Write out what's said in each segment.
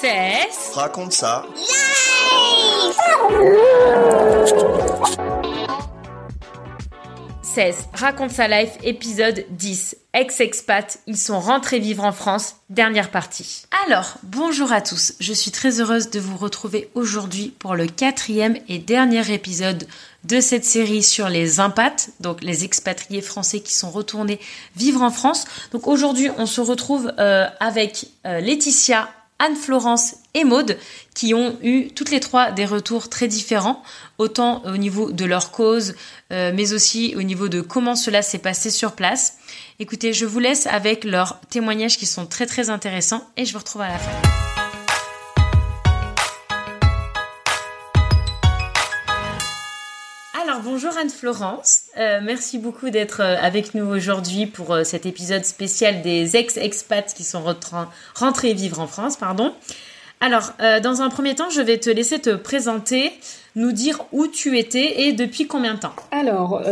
C'est Raconte ça. Raconte sa life, épisode 10. Ex-expat, ils sont rentrés vivre en France, dernière partie. Alors, bonjour à tous, je suis très heureuse de vous retrouver aujourd'hui pour le quatrième et dernier épisode de cette série sur les impats, donc les expatriés français qui sont retournés vivre en France. Donc aujourd'hui, on se retrouve euh, avec euh, Laetitia, Anne-Florence et Maude, qui ont eu toutes les trois des retours très différents, autant au niveau de leur cause, euh, mais aussi au niveau de comment cela s'est passé sur place. Écoutez, je vous laisse avec leurs témoignages qui sont très très intéressants et je vous retrouve à la fin. Bonjour Anne-Florence, euh, merci beaucoup d'être euh, avec nous aujourd'hui pour euh, cet épisode spécial des ex-expats qui sont rentrés vivre en France. Pardon. Alors, dans un premier temps, je vais te laisser te présenter, nous dire où tu étais et depuis combien de temps. Alors,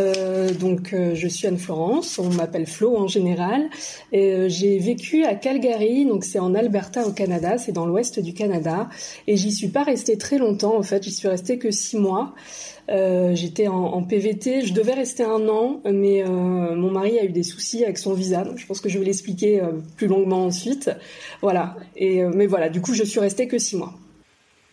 donc, je suis Anne-Florence, on m'appelle Flo en général. et j'ai vécu à Calgary, donc c'est en Alberta au Canada, c'est dans l'ouest du Canada. Et j'y suis pas restée très longtemps, en fait, j'y suis restée que six mois. Euh, j'étais en, PVT, je devais rester un an, mais euh, mon mari a eu des soucis avec son visa. Donc je pense que je vais l'expliquer euh, plus longuement ensuite. Voilà. Et mais voilà, du coup, je suis restée que six mois.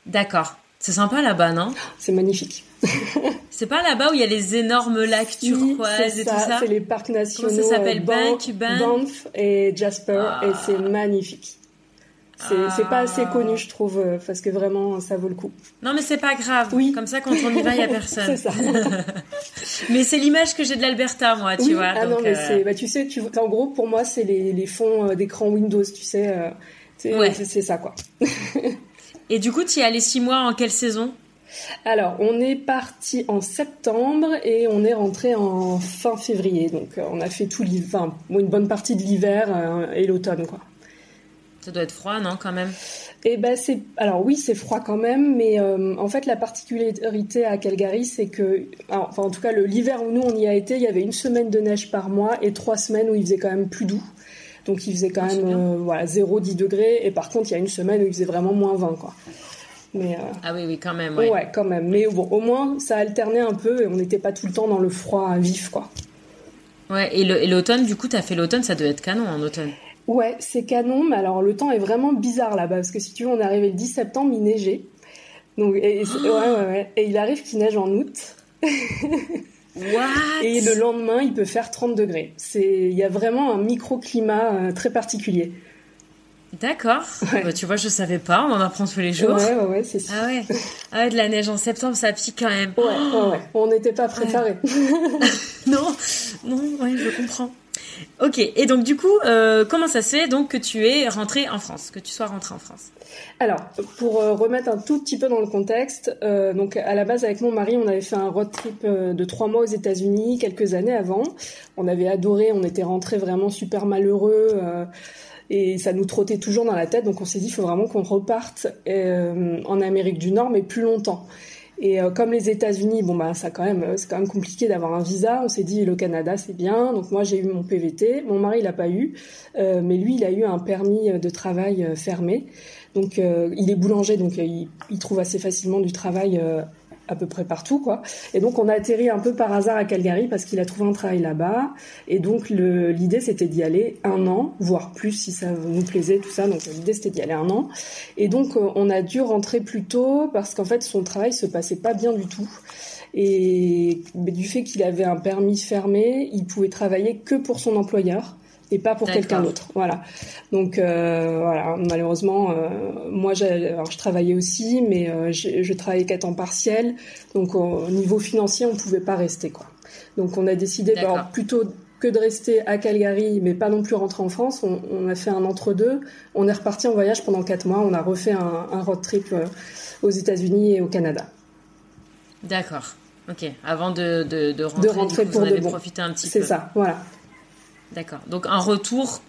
D'accord. C'est sympa là-bas, non C'est magnifique. c'est pas là-bas où il y a les énormes lacs turquoises et tout ça C'est les parcs nationaux. Comment ça s'appelle Banff, Banff et Jasper, et c'est ah. magnifique. C'est pas assez connu, je trouve, euh, parce que vraiment, ça vaut le coup. Non, mais c'est pas grave. Oui. Comme ça, quand on y va, il y a personne. c'est ça. mais c'est l'image que j'ai de l'Alberta, moi, tu vois. Ah non, mais euh, c'est, bah, tu sais, tu, en gros, pour moi, c'est les, les fonds euh, d'écran Windows, tu sais. c'est ça, quoi. Et du coup, tu y es allé six mois en quelle saison? Alors, on est parti en septembre et on est rentré en fin février. Donc, on a fait tout l'hiver, enfin, une bonne partie de l'hiver et l'automne, quoi. Ça doit être froid, non, quand même? Eh ben, c'est alors oui, c'est froid quand même, mais euh, en fait, la particularité à Calgary, c'est que, enfin, en tout cas, l'hiver où nous on y a été, il y avait une semaine de neige par mois et trois semaines où il faisait quand même plus doux. Donc, il faisait quand ah, même euh, voilà 0-10 degrés. Et par contre, il y a une semaine où il faisait vraiment moins 20, quoi. Mais, euh, ah oui, oui, quand même. Ouais. ouais, quand même. Mais bon, au moins, ça alternait un peu et on n'était pas tout le temps dans le froid vif, quoi. Ouais, et l'automne, du coup, tu as fait l'automne, ça doit être canon en automne. Ouais, c'est canon, mais alors le temps est vraiment bizarre là-bas, parce que si tu veux, on est arrivé le 10 septembre, il neigeait. Donc, et, ouais, ouais, ouais. et il arrive qu'il neige en août. What? Et le lendemain, il peut faire 30 degrés. Il y a vraiment un microclimat euh, très particulier. D'accord. Bah, tu vois, je savais pas. On en apprend tous les jours. Ouais, ouais, ouais c'est ça. Ah ouais. Ah ouais, de la neige en septembre, ça pique quand même. Ouais, ouais, ouais. On n'était pas préparés. non, non, ouais, je comprends. Ok, et donc du coup, euh, comment ça se fait donc que tu es rentré en France, que tu sois rentré en France? Alors, pour euh, remettre un tout petit peu dans le contexte, euh, donc à la base avec mon mari, on avait fait un road trip de trois mois aux États-Unis quelques années avant. On avait adoré, on était rentré vraiment super malheureux et ça nous trottait toujours dans la tête. Donc on s'est dit, il faut vraiment qu'on reparte en Amérique du Nord, mais plus longtemps. Et euh, comme les États-Unis, bon bah quand même, c'est quand même compliqué d'avoir un visa. On s'est dit le Canada c'est bien. Donc moi j'ai eu mon PVT. Mon mari il a pas eu, euh, mais lui il a eu un permis de travail euh, fermé. Donc il est boulanger, donc il, il, trouve assez facilement du travail à peu près partout, quoi. Et donc on a atterri un peu par hasard à Calgary parce qu'il a trouvé un travail là-bas. Et donc l'idée c'était d'y aller un an, voire plus si ça nous plaisait, tout ça. Donc l'idée c'était d'y aller un an. Et donc euh, on a dû rentrer plus tôt parce qu'en fait son travail se passait pas bien du tout. Et du fait qu'il avait un permis fermé, il pouvait travailler que pour son employeur et pas pour quelqu'un d'autre. Voilà. Donc euh, voilà, malheureusement, euh, moi, alors, je travaillais aussi, mais euh, je travaillais qu'à temps partiel, donc au niveau financier, on pouvait pas rester quoi. Donc on a décidé bah, plutôt que de rester à Calgary, mais pas non plus rentrer en France. On, a fait un entre-deux. On est reparti en voyage pendant quatre mois. On a refait un, road trip aux États-Unis et au Canada. D'accord. Ok. Avant de, de, rentrer, de rentrer pour vous profiter un petit peu. C'est ça, voilà. D'accord. Donc un retour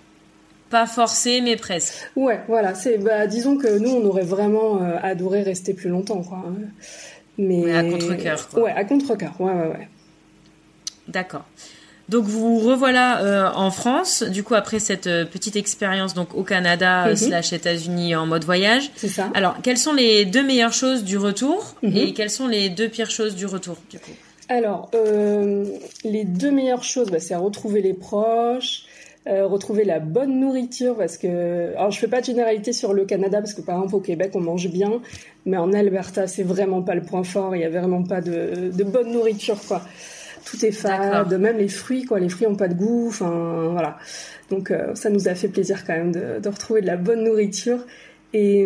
pas forcé, mais presque. Ouais, voilà. C'est, bah, disons que nous, on aurait vraiment euh, adoré rester plus longtemps, quoi. Mais à contre cœur. Ouais, à contre cœur. Ouais, ouais, ouais. D'accord. Donc vous revoilà euh, en France, du coup après cette euh, petite expérience donc au Canada mm slash États-Unis en mode voyage. C'est ça. Alors quelles sont les deux meilleures choses du retour mhm. et quelles sont les deux pires choses du retour du coup? Alors les deux meilleures choses, bah, c'est retrouver les proches, retrouver la bonne nourriture parce que alors je fais pas de généralité sur le Canada parce que par exemple au Québec on mange bien, mais en Alberta c'est vraiment pas le point fort. Il y a vraiment pas de, de bonne nourriture quoi tout est fade, même les fruits, quoi. Les fruits ont pas de goût, enfin voilà. Donc euh, ça nous a fait plaisir quand même de, retrouver de la bonne nourriture. Et,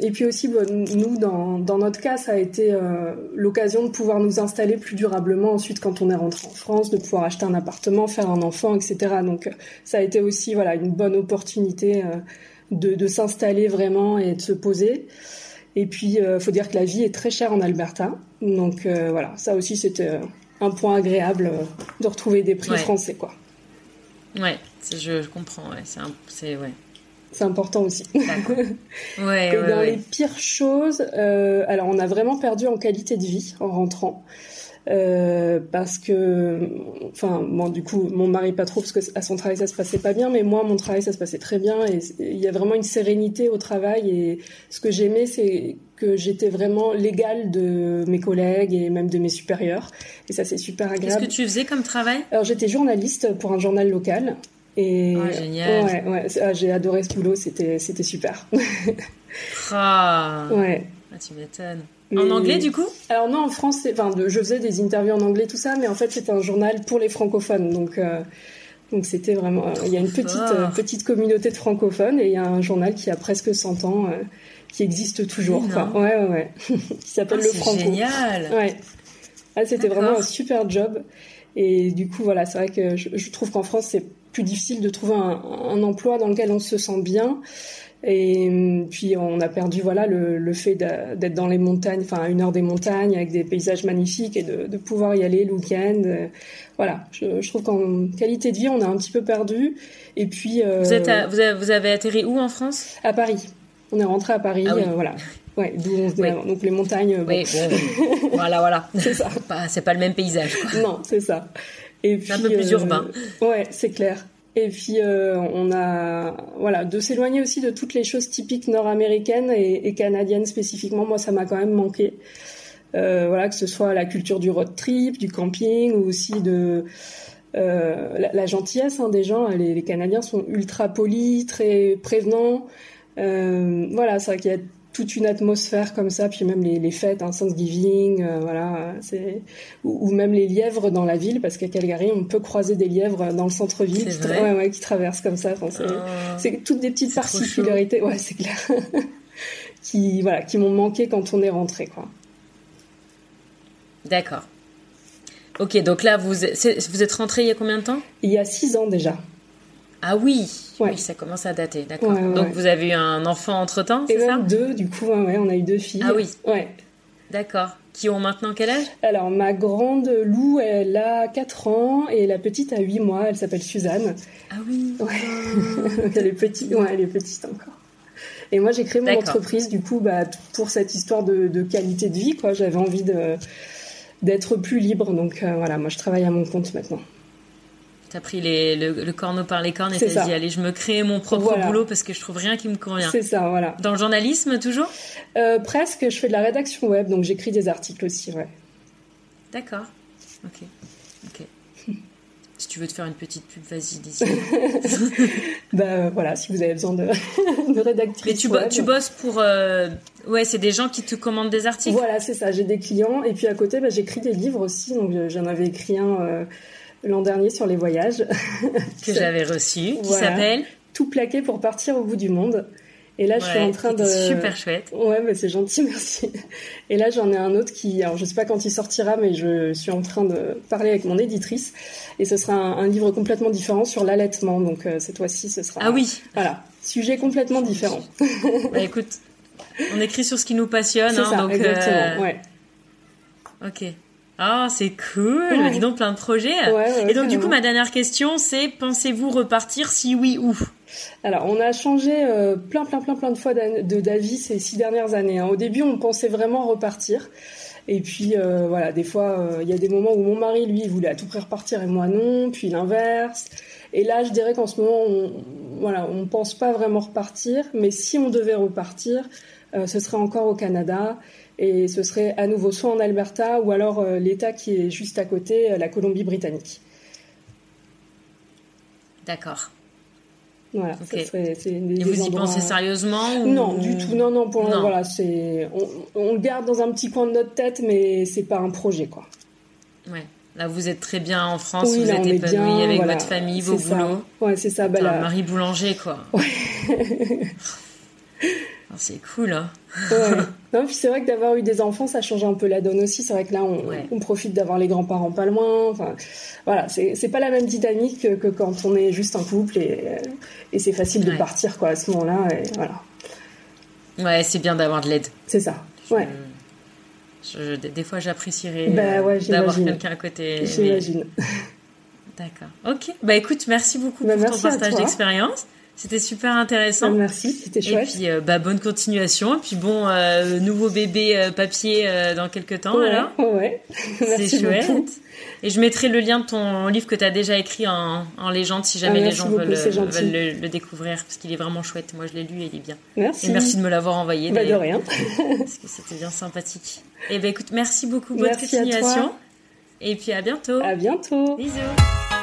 et puis aussi, nous, dans, dans, notre cas, ça a été euh, l'occasion de pouvoir nous installer plus durablement ensuite quand on est rentré en France, de pouvoir acheter un appartement, faire un enfant, etc. Donc ça a été aussi voilà une bonne opportunité euh, de, de s'installer vraiment et de se poser. Et puis, il faut dire que la vie est très chère en Alberta. Donc voilà, ça aussi c'était un point agréable euh, de retrouver des prix français, quoi. Ouais, je, je, comprends. c'est ouais. C'est important aussi. ouais, Et dans les pires choses, euh, alors on a vraiment perdu en qualité de vie en rentrant. Euh, parce que, enfin, bon, du coup, mon mari pas trop parce que à son travail ça se passait pas bien, mais moi mon travail ça se passait très bien et il y a vraiment une sérénité au travail et ce que j'aimais c'est que j'étais vraiment l'égale de mes collègues et même de mes supérieurs et ça c'est super agréable. Qu'est-ce que tu faisais comme travail? Alors j'étais journaliste pour un journal local et oh, génial. ouais, ouais ah, j'ai adoré ce boulot, c'était c'était super. ah. Ouais. Ah, tu m'étonnes. En anglais, du coup? Alors non, en français. Enfin, je faisais des interviews en anglais, tout ça, mais en fait, c'était un journal pour les francophones. Donc, euh, donc c'était vraiment. il y a une petite euh, petite communauté de francophones et il y a un journal qui a presque 100 ans, euh, qui existe toujours. Quoi. Ouais, ouais, ouais. qui s'appelle ah, le Franco. Génial. Ouais. Ah, c'était vraiment un super job. Et du coup, voilà, c'est vrai que je, trouve qu'en France, c'est plus difficile de trouver un, un, emploi dans lequel on se sent bien. Et hum, puis on a perdu voilà le, le fait d'être dans les montagnes, enfin à une heure des montagnes avec des paysages magnifiques et de, de pouvoir y aller le week-end. Euh, voilà, je, je trouve qu'en qualité de vie on a un petit peu perdu. Et puis euh, vous, êtes vous, avez, vous, avez, atterri où en France? À Paris. On est rentré à Paris, ah euh, voilà. Ouais, d'où on Donc les montagnes. Bon. Oui, voilà, voilà. c'est ça. C'est pas le même paysage. Quoi. Non, c'est ça. Et puis, un peu plus urbain. Ouais, c'est clair. Et puis euh, on a voilà de s'éloigner aussi de toutes les choses typiques nord-américaines et, et, canadiennes spécifiquement. Moi, ça m'a quand même manqué. Euh, voilà que ce soit la culture du road trip, du camping ou aussi de euh, la, la, gentillesse hein, des gens. Les, les, Canadiens sont ultra polis, très prévenants. Euh, voilà, c'est vrai qu'il y a toute une atmosphère comme ça, puis même les, les fêtes, un hein, Thanksgiving, euh, voilà, c'est ou, même les lièvres dans la ville, parce qu'à Calgary, on peut croiser des lièvres dans le centre-ville qui, ouais, ouais, qui traversent comme ça. Enfin, c'est, toutes des petites particularités, ouais, c'est clair, qui voilà, qui m'ont manqué quand on est rentré, quoi. D'accord. Ok, donc là, vous, vous êtes rentré il y a combien de temps? Il y a six ans déjà. Ah oui, oui, ça commence à dater, d'accord. Donc vous avez eu un enfant entre temps, c'est ça? deux, du coup, on a eu deux filles. Ah oui. Ouais. D'accord. Qui ont maintenant quel âge? Alors ma grande Lou, elle a 4 ans et la petite a 8 mois. Elle s'appelle Suzanne. Ah oui. Ouais. elle est petite. Ouais, elle est petite encore. Et moi, j'ai créé mon entreprise du coup, bah, pour cette histoire de, qualité de vie. Quoi, j'avais envie de d'être plus libre. Donc euh, voilà, moi, je travaille à mon compte maintenant. T'as pris les, le, corneau par les cornes et t'as dit allez je me crée mon propre boulot parce que je trouve rien qui me convient. C'est ça, voilà. Dans le journalisme toujours? Euh, Presque, je fais de la rédaction web donc j'écris des articles aussi, ouais. D'accord, ok, ok. si tu veux te faire une petite pub, vas-y, dis bah voilà, si vous avez besoin de, de rédactrice. Mais tu, tu bosses pour. Euh, ouais, c'est des gens qui te commandent des articles? Voilà, c'est ça, j'ai des clients. Et puis à côté, bah, j'écris des livres aussi. Donc j'en avais écrit un. Euh, l'an dernier sur les voyages. que j'avais reçu, qui s'appelle Tout plaqué pour partir au bout du monde. Et là, je suis en train de. Super chouette. Ouais, mais c'est gentil, merci. Et là, j'en ai un autre qui, alors je sais pas quand il sortira, mais je suis en train de parler avec mon éditrice. Et ce sera un, livre complètement différent sur l'allaitement. Donc euh, cette fois-ci, ce sera. Ah oui. Voilà, sujet complètement différent. bah écoute, on écrit sur ce qui nous passionne. Hein, ça, donc, exactement. euh, Ouais. Ok. Ah, c'est cool. Ouais. Dis donc plein de projets. Ouais, ouais, Et donc du coup, ma dernière question, c'est pensez-vous repartir Si oui, où? Alors, on a changé euh, plein, plein, plein, plein de fois d'avis ces six dernières années. hein. Au début, on pensait vraiment repartir. Et puis, euh, voilà, des fois, euh, il y a des moments où mon mari, lui, il voulait à tout prix repartir et moi non, puis l'inverse. Et là, je dirais qu'en ce moment, on, voilà, on pense pas vraiment repartir. Mais si on devait repartir, euh, ce serait encore au Canada. Et ce serait à nouveau soit en Alberta ou alors euh, l'État qui est juste à côté, euh, la Colombie-Britannique. D'accord. Voilà, Ok. ça serait, c'est des, Et vous y pensez sérieusement ou- Non, du tout. Non, non. Pour Non. voilà, c'est on, on le garde dans un petit coin de notre tête, mais c'est pas un projet, quoi. Ouais. Là, vous êtes très bien en France, oui, vous là, êtes épanoui bien. avec voilà. votre famille, vos boulots. Ouais, c'est ça. Bah, là, Marie Boulanger, quoi. c'est cool, hein. ouais. Non, puis c'est vrai que d'avoir eu des enfants, ça change un peu la donne aussi. C'est vrai que là, on, Ouais. on profite d'avoir les grands-parents pas loin. Enfin, voilà, c'est pas la même dynamique que, que quand on est juste un couple et, et c'est facile de partir, quoi, à ce moment-là. Voilà, Ouais, c'est bien d'avoir de l'aide. c'est ça. Ouais, Je- des des fois, j'apprécierais Bah euh, ouais, d'avoir quelqu'un à côté. mais- j'imagine. D'accord. Ok. Bah écoute, merci beaucoup Bah, pour ton merci à partage d'expérience. C'était super intéressant. Merci, c'était Et chouette. puis, euh, bah, bonne continuation. Et puis, bon, euh, nouveau bébé euh, papier dans quelques temps, ouais, alors. ouais. C'est chouette. beaucoup. Et je mettrai le lien de ton livre que tu as déjà écrit en, en légende si jamais Ah, les gens beaucoup, veulent, le, le découvrir parce qu'il est vraiment chouette. Moi, je l'ai lu et il est bien. Merci. Et merci de me l'avoir envoyé. Bah, de d'ailleurs, rien. Parce que c'était bien sympathique. Et ben écoute, merci beaucoup. Bonne Merci à toi. continuation. Et puis à bientôt. À bientôt. Bisous.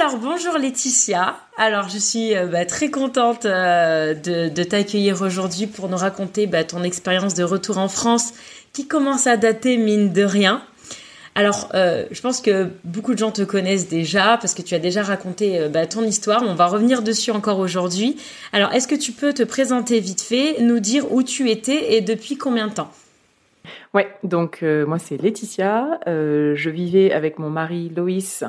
Alors bonjour Laetitia. Alors je suis euh, bah, très contente euh, de, t'accueillir aujourd'hui pour nous raconter bah, ton expérience de retour en France qui commence à dater mine de rien. Alors euh, je pense que beaucoup de gens te connaissent déjà parce que tu as déjà raconté bah, ton histoire. On va revenir dessus encore aujourd'hui. Alors est-ce que tu peux te présenter vite fait, nous dire où tu étais et depuis combien de temps? Ouais, donc euh, moi c'est Laetitia. Euh, je vivais avec mon mari Loïs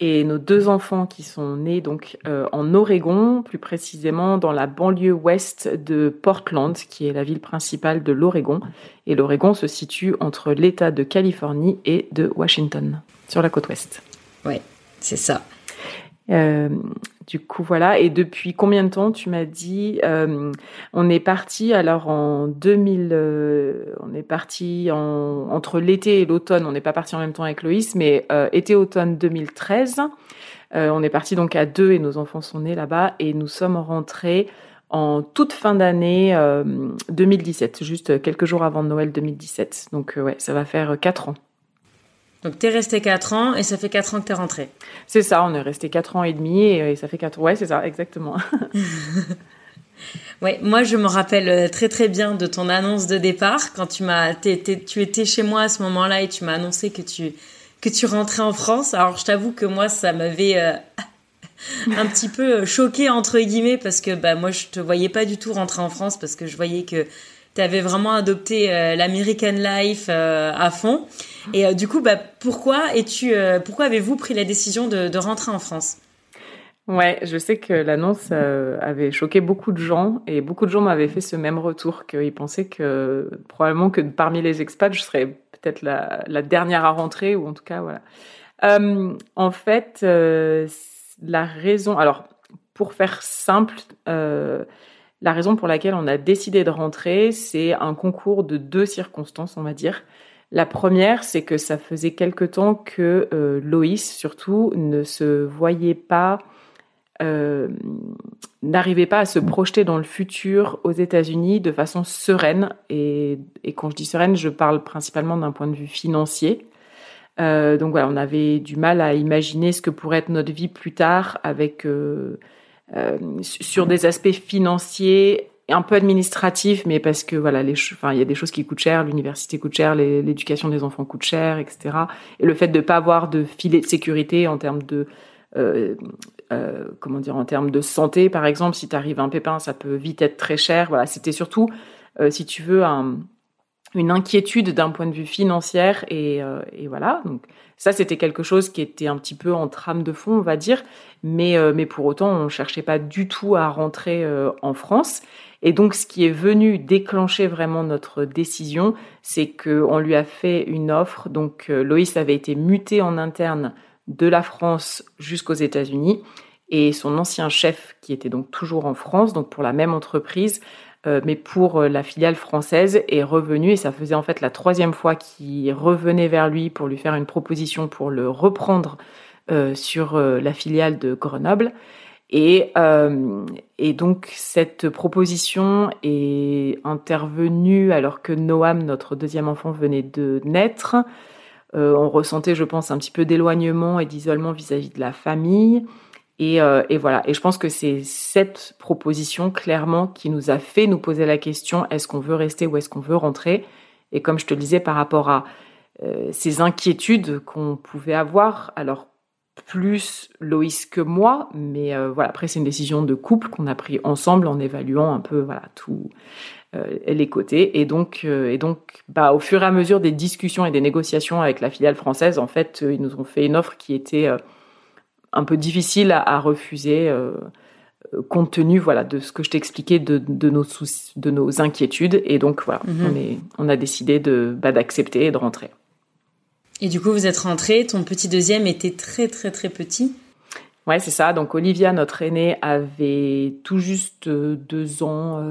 et nos deux enfants qui sont nés donc euh, en Oregon, plus précisément dans la banlieue ouest de Portland, qui est la ville principale de l'Oregon. Et l'Oregon se situe entre l'État de Californie et de Washington, sur la côte ouest. Ouais, c'est ça. Euh, du coup, voilà. Et depuis combien de temps tu m'as dit euh, On est parti alors en 2000. euh, on est parti en, entre l'été et l'automne. On n'est pas parti en même temps avec Loïs, mais euh, été-automne 2013. Euh, on est parti donc à deux et nos enfants sont nés là-bas et nous sommes rentrés en toute fin d'année euh, 2017, juste quelques jours avant Noël 2017. Donc ouais, ça va faire quatre ans. Donc t'es resté 4 ans et ça fait 4 ans que t'es rentré. C'est ça, on est resté quatre ans et demi et, et ça fait quatre. Ouais, c'est ça, exactement. Ouais, moi je me rappelle euh, très très bien de ton annonce de départ quand tu m'as, tu étais chez moi à ce moment-là et tu m'as annoncé que tu que tu rentrais en France. Alors je t'avoue que moi ça m'avait euh, un petit peu choqué entre guillemets parce que bah moi je te voyais pas du tout rentrer en France parce que je voyais que tu avais vraiment adopté euh, l'American Life euh, à fond. Et euh, du coup bah pourquoi es-tu pourquoi avez-vous pris la décision de, rentrer en France? Ouais, je sais que l'annonce avait choqué beaucoup de gens et beaucoup de gens m'avaient fait ce même retour qu'ils pensaient que probablement que parmi les expats, je serais peut-être la, dernière à rentrer ou en tout cas voilà. En fait, la raison, alors pour faire simple, la raison pour laquelle on a décidé de rentrer, c'est un concours de deux circonstances, on va dire. La première, c'est que ça faisait quelque temps que euh, Loïs, surtout, ne se voyait pas euh, n'arrivait pas à se projeter dans le futur aux États-Unis de façon sereine. Et, quand je dis sereine, je parle principalement d'un point de vue financier. Euh, donc voilà, on avait du mal à imaginer ce que pourrait être notre vie plus tard avec sur des aspects financiers un peu administratif, mais parce que voilà, les, enfin, il y a des choses qui coûtent cher, l'université coûte cher, l'éducation des enfants coûte cher, etc. Et le fait de pas avoir de filet de sécurité en termes de euh, euh, comment dire en termes de santé, par exemple, si tu arrives un pépin, ça peut vite être très cher. Voilà, c'était surtout, euh, si tu veux, un, une inquiétude d'un point de vue financier et, euh, et voilà. Donc ça, c'était quelque chose qui était un petit peu en trame de fond, on va dire, mais mais pour autant, on cherchait pas du tout à rentrer en France. Et donc, ce qui est venu déclencher vraiment notre décision, c'est qu'on lui a fait une offre. Donc, Loïs avait été muté en interne de la France jusqu'aux États-Unis. Et son ancien chef, qui était donc toujours en France, donc pour la même entreprise, euh, mais pour euh, la filiale française, est revenu. Et ça faisait en fait la troisième fois qu'il revenait vers lui pour lui faire une proposition pour le reprendre euh, sur la filiale de Grenoble. Et, et donc cette proposition est intervenue alors que Noam, notre deuxième enfant, venait de naître. Euh, on ressentait, je pense, un petit peu d'éloignement et d'isolement vis-à-vis de la famille. Euh, et, voilà. Et je pense que c'est cette proposition clairement qui nous a fait nous poser la question est-ce qu'on veut rester ou est-ce qu'on veut rentrer? Et comme je te le disais, par rapport à euh, ces inquiétudes qu'on pouvait avoir, alors plus Loïs que moi, mais voilà. Après, c'est une décision de couple qu'on a pris ensemble en évaluant un peu voilà tout euh, les côtés. Et donc, euh, et donc bah, au fur et à mesure des discussions et des négociations avec la filiale française, en fait, euh, ils nous ont fait une offre qui était un peu difficile à, refuser compte tenu voilà de ce que je t'expliquais de, de nos soucis, de nos inquiétudes et donc voilà mhm. on, est, on a décidé de bah, d'accepter et de rentrer. Et du coup vous êtes rentré, ton petit deuxième était très très très petit. Ouais c'est ça. Donc Olivia notre aînée avait tout juste deux ans,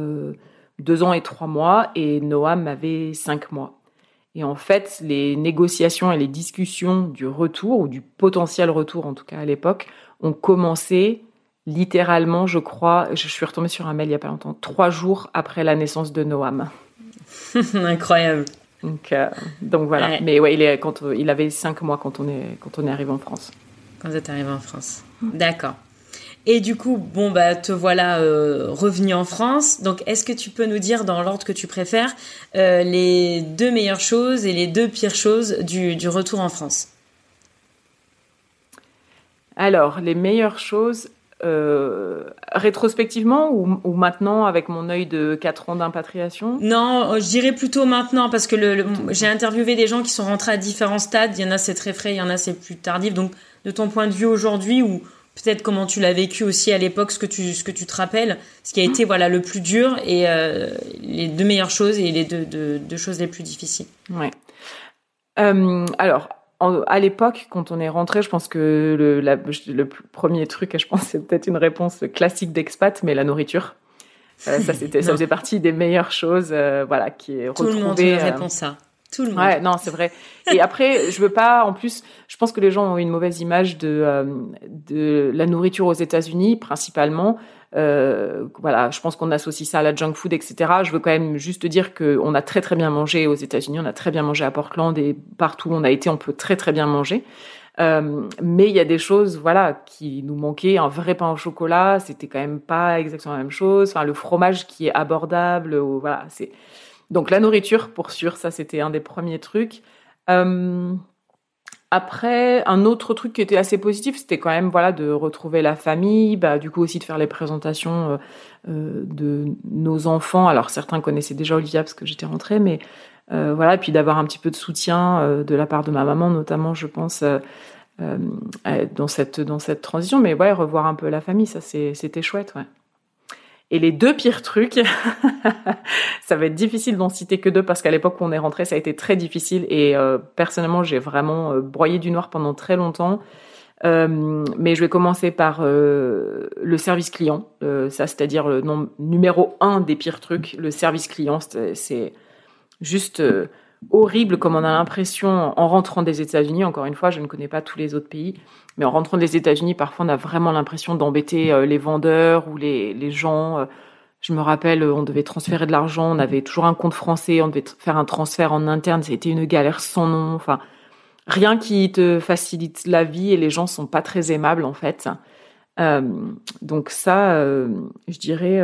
deux ans et trois mois et Noam avait cinq mois. Et en fait, les négociations et les discussions du retour, ou du potentiel retour en tout cas à l'époque, ont commencé littéralement, je crois, je suis retombée sur un mail il n'y a pas longtemps, trois jours après la naissance de Noam. Incroyable. Donc, euh, donc voilà. Mais ouais, il, est, quand, il avait cinq mois quand on est, quand on est arrivé en France. Quand vous êtes arrivé en France. D'accord. Et du coup, bon, bah, te voilà euh, revenu en France. Donc, est-ce que tu peux nous dire, dans l'ordre que tu préfères, euh, les deux meilleures choses et les deux pires choses du, du retour en France? Alors, les meilleures choses, euh, rétrospectivement ou, ou, maintenant avec mon œil de 4 ans d'impatriation? Non, je dirais plutôt maintenant parce que le, j'ai interviewé des gens qui sont rentrés à différents stades. Il y en a c'est très frais, il y en a c'est plus tardif. Donc de ton point de vue aujourd'hui ou peut-être comment tu l'as vécu aussi à l'époque, ce que tu ce que tu te rappelles, ce qui a été voilà le plus dur et euh, les deux meilleures choses et les deux, choses les plus difficiles. Ouais. Euh, alors. à l'époque, quand on est rentré, je pense que le, le premier truc, je pense, c'est peut-être une réponse classique d'expat, mais la nourriture. Euh, ça, c'était, ça faisait partie des meilleures choses, voilà, qui est retrouvée. Tout le monde répond ça. Tout le monde. Ouais, non, c'est vrai. Et après, je veux pas. En plus, je pense que les gens ont une mauvaise image de euh, de la nourriture aux États-Unis, principalement. Euh, voilà, je pense qu'on associe ça à la junk food, etc. Je veux quand même juste dire que on a très très bien mangé aux États-Unis, on a très bien mangé à Portland et partout où on a été, on peut très très bien manger. Euh, mais il y a des choses, voilà, qui nous manquaient. Un vrai pain au chocolat, c'était quand même pas exactement la même chose. Enfin, le fromage qui est abordable, voilà, c'est donc la nourriture, pour sûr, ça c'était un des premiers trucs. Euh, après, un autre truc qui était assez positif, c'était quand même voilà de retrouver la famille, bah du coup aussi de faire les présentations euh, euh de nos enfants. Alors certains connaissaient déjà Olivia parce que j'étais rentrée, mais voilà, et puis d'avoir un petit peu de soutien de la part de ma maman, notamment, je pense. dans cette dans cette transition mais ouais revoir un peu la famille ça c'était chouette ouais et les deux pires trucs, ça va être difficile d'en citer que deux parce qu'à l'époque où on est rentré, ça a été très difficile. Et euh, personnellement, j'ai vraiment euh, broyé du noir pendant très longtemps. Euh, mais je vais commencer par le service client, ça c'est-à-dire le numéro un des pires trucs, le service client, c'est juste horrible comme on a l'impression en rentrant des États-Unis. Encore une fois, je ne connais pas tous les autres pays, mais en rentrant des États-Unis, parfois on a vraiment l'impression d'embêter euh, les vendeurs ou les, les gens. Euh. Je me rappelle, on devait transférer de l'argent, on avait toujours un compte français, on devait faire un transfert en interne, c'était une galère sans nom. Enfin, rien qui te facilite la vie et les gens sont pas très aimables en fait. Euh, donc ça, je dirais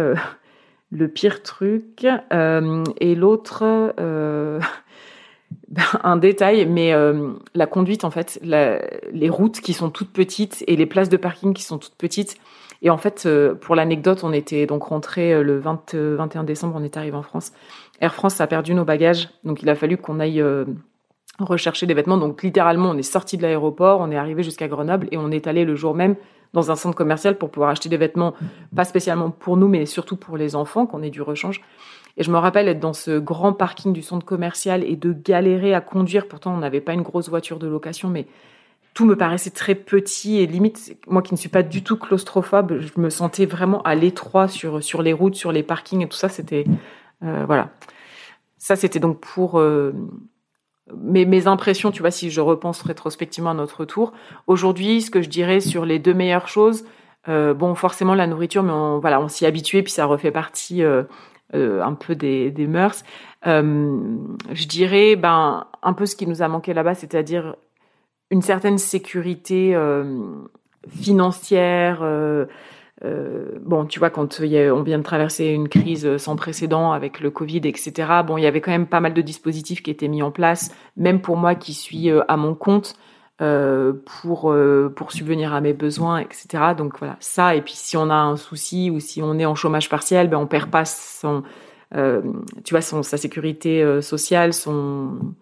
le pire truc. et l'autre, un détail, mais la conduite en fait, les routes qui sont toutes petites et les places de parking qui sont toutes petites. Et en fait, pour l'anecdote, on était donc rentré le 20, 21 décembre, on est arrivé en France. Air France a perdu nos bagages, donc il a fallu qu'on aille rechercher des vêtements. Donc littéralement, on est sorti de l'aéroport, on est arrivé jusqu'à Grenoble et on est allé le jour même dans un centre commercial pour pouvoir acheter des vêtements, pas spécialement pour nous, mais surtout pour les enfants, qu'on ait du rechange. Et je me rappelle être dans ce grand parking du centre commercial et de galérer à conduire. Pourtant, on n'avait pas une grosse voiture de location, mais tout me paraissait très petit et limite, moi qui ne suis pas du tout claustrophobe, je me sentais vraiment à l'étroit sur, sur les routes, sur les parkings et tout ça. C'était, euh, voilà. Ça, c'était donc pour, euh, mes, impressions, tu vois, si je repense rétrospectivement à notre tour. Aujourd'hui, ce que je dirais sur les deux meilleures choses, euh, bon, forcément la nourriture, mais on, voilà, on s'y habitué, puis ça refait partie un peu des, des mœurs. je dirais, ben, un peu ce qui nous a manqué là-bas, c'est-à-dire une certaine sécurité financière euh, bon, tu vois, quand on vient de traverser une crise sans précédent avec le Covid, etc. Bon, il y avait quand même pas mal de dispositifs qui étaient mis en place, même pour moi qui suis euh, à mon compte euh, pour pour subvenir à mes besoins, etc. Donc voilà, ça. Et puis si on a un souci ou si on est en chômage partiel, ben on perd pas son, tu vois, son sa sécurité sociale, son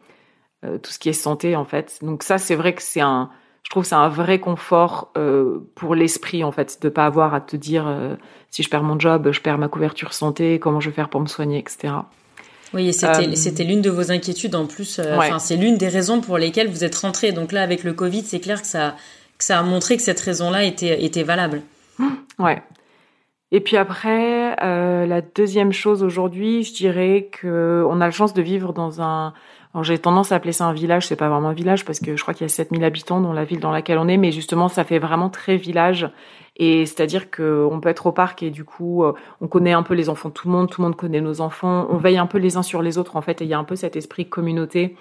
tout ce qui est santé en fait. Donc ça, c'est vrai que c'est un je trouve c'est un vrai confort euh, pour l'esprit en fait de pas avoir à te dire euh, si je perds mon job, je perds ma couverture santé, comment je vais faire pour me soigner, etc. Oui, et c'était euh, c'était l'une de vos inquiétudes en plus. Enfin, c'est l'une des raisons pour lesquelles vous êtes rentré. Donc là, avec le Covid, c'est clair que ça que ça a montré que cette raison-là était était valable. Ouais. Et puis après, la deuxième chose aujourd'hui, je dirais que on a la chance de vivre dans un alors j'ai tendance à appeler ça un village, c'est pas vraiment un village parce que je crois qu'il y a 7000 habitants dans la ville dans laquelle on est, mais justement ça fait vraiment très village. Et c'est-à-dire qu'on peut être au parc et du coup euh, on connaît un peu les enfants de tout le monde, tout le monde connaît nos enfants, on veille un peu les uns sur les autres en fait, et il y a un peu cet esprit communauté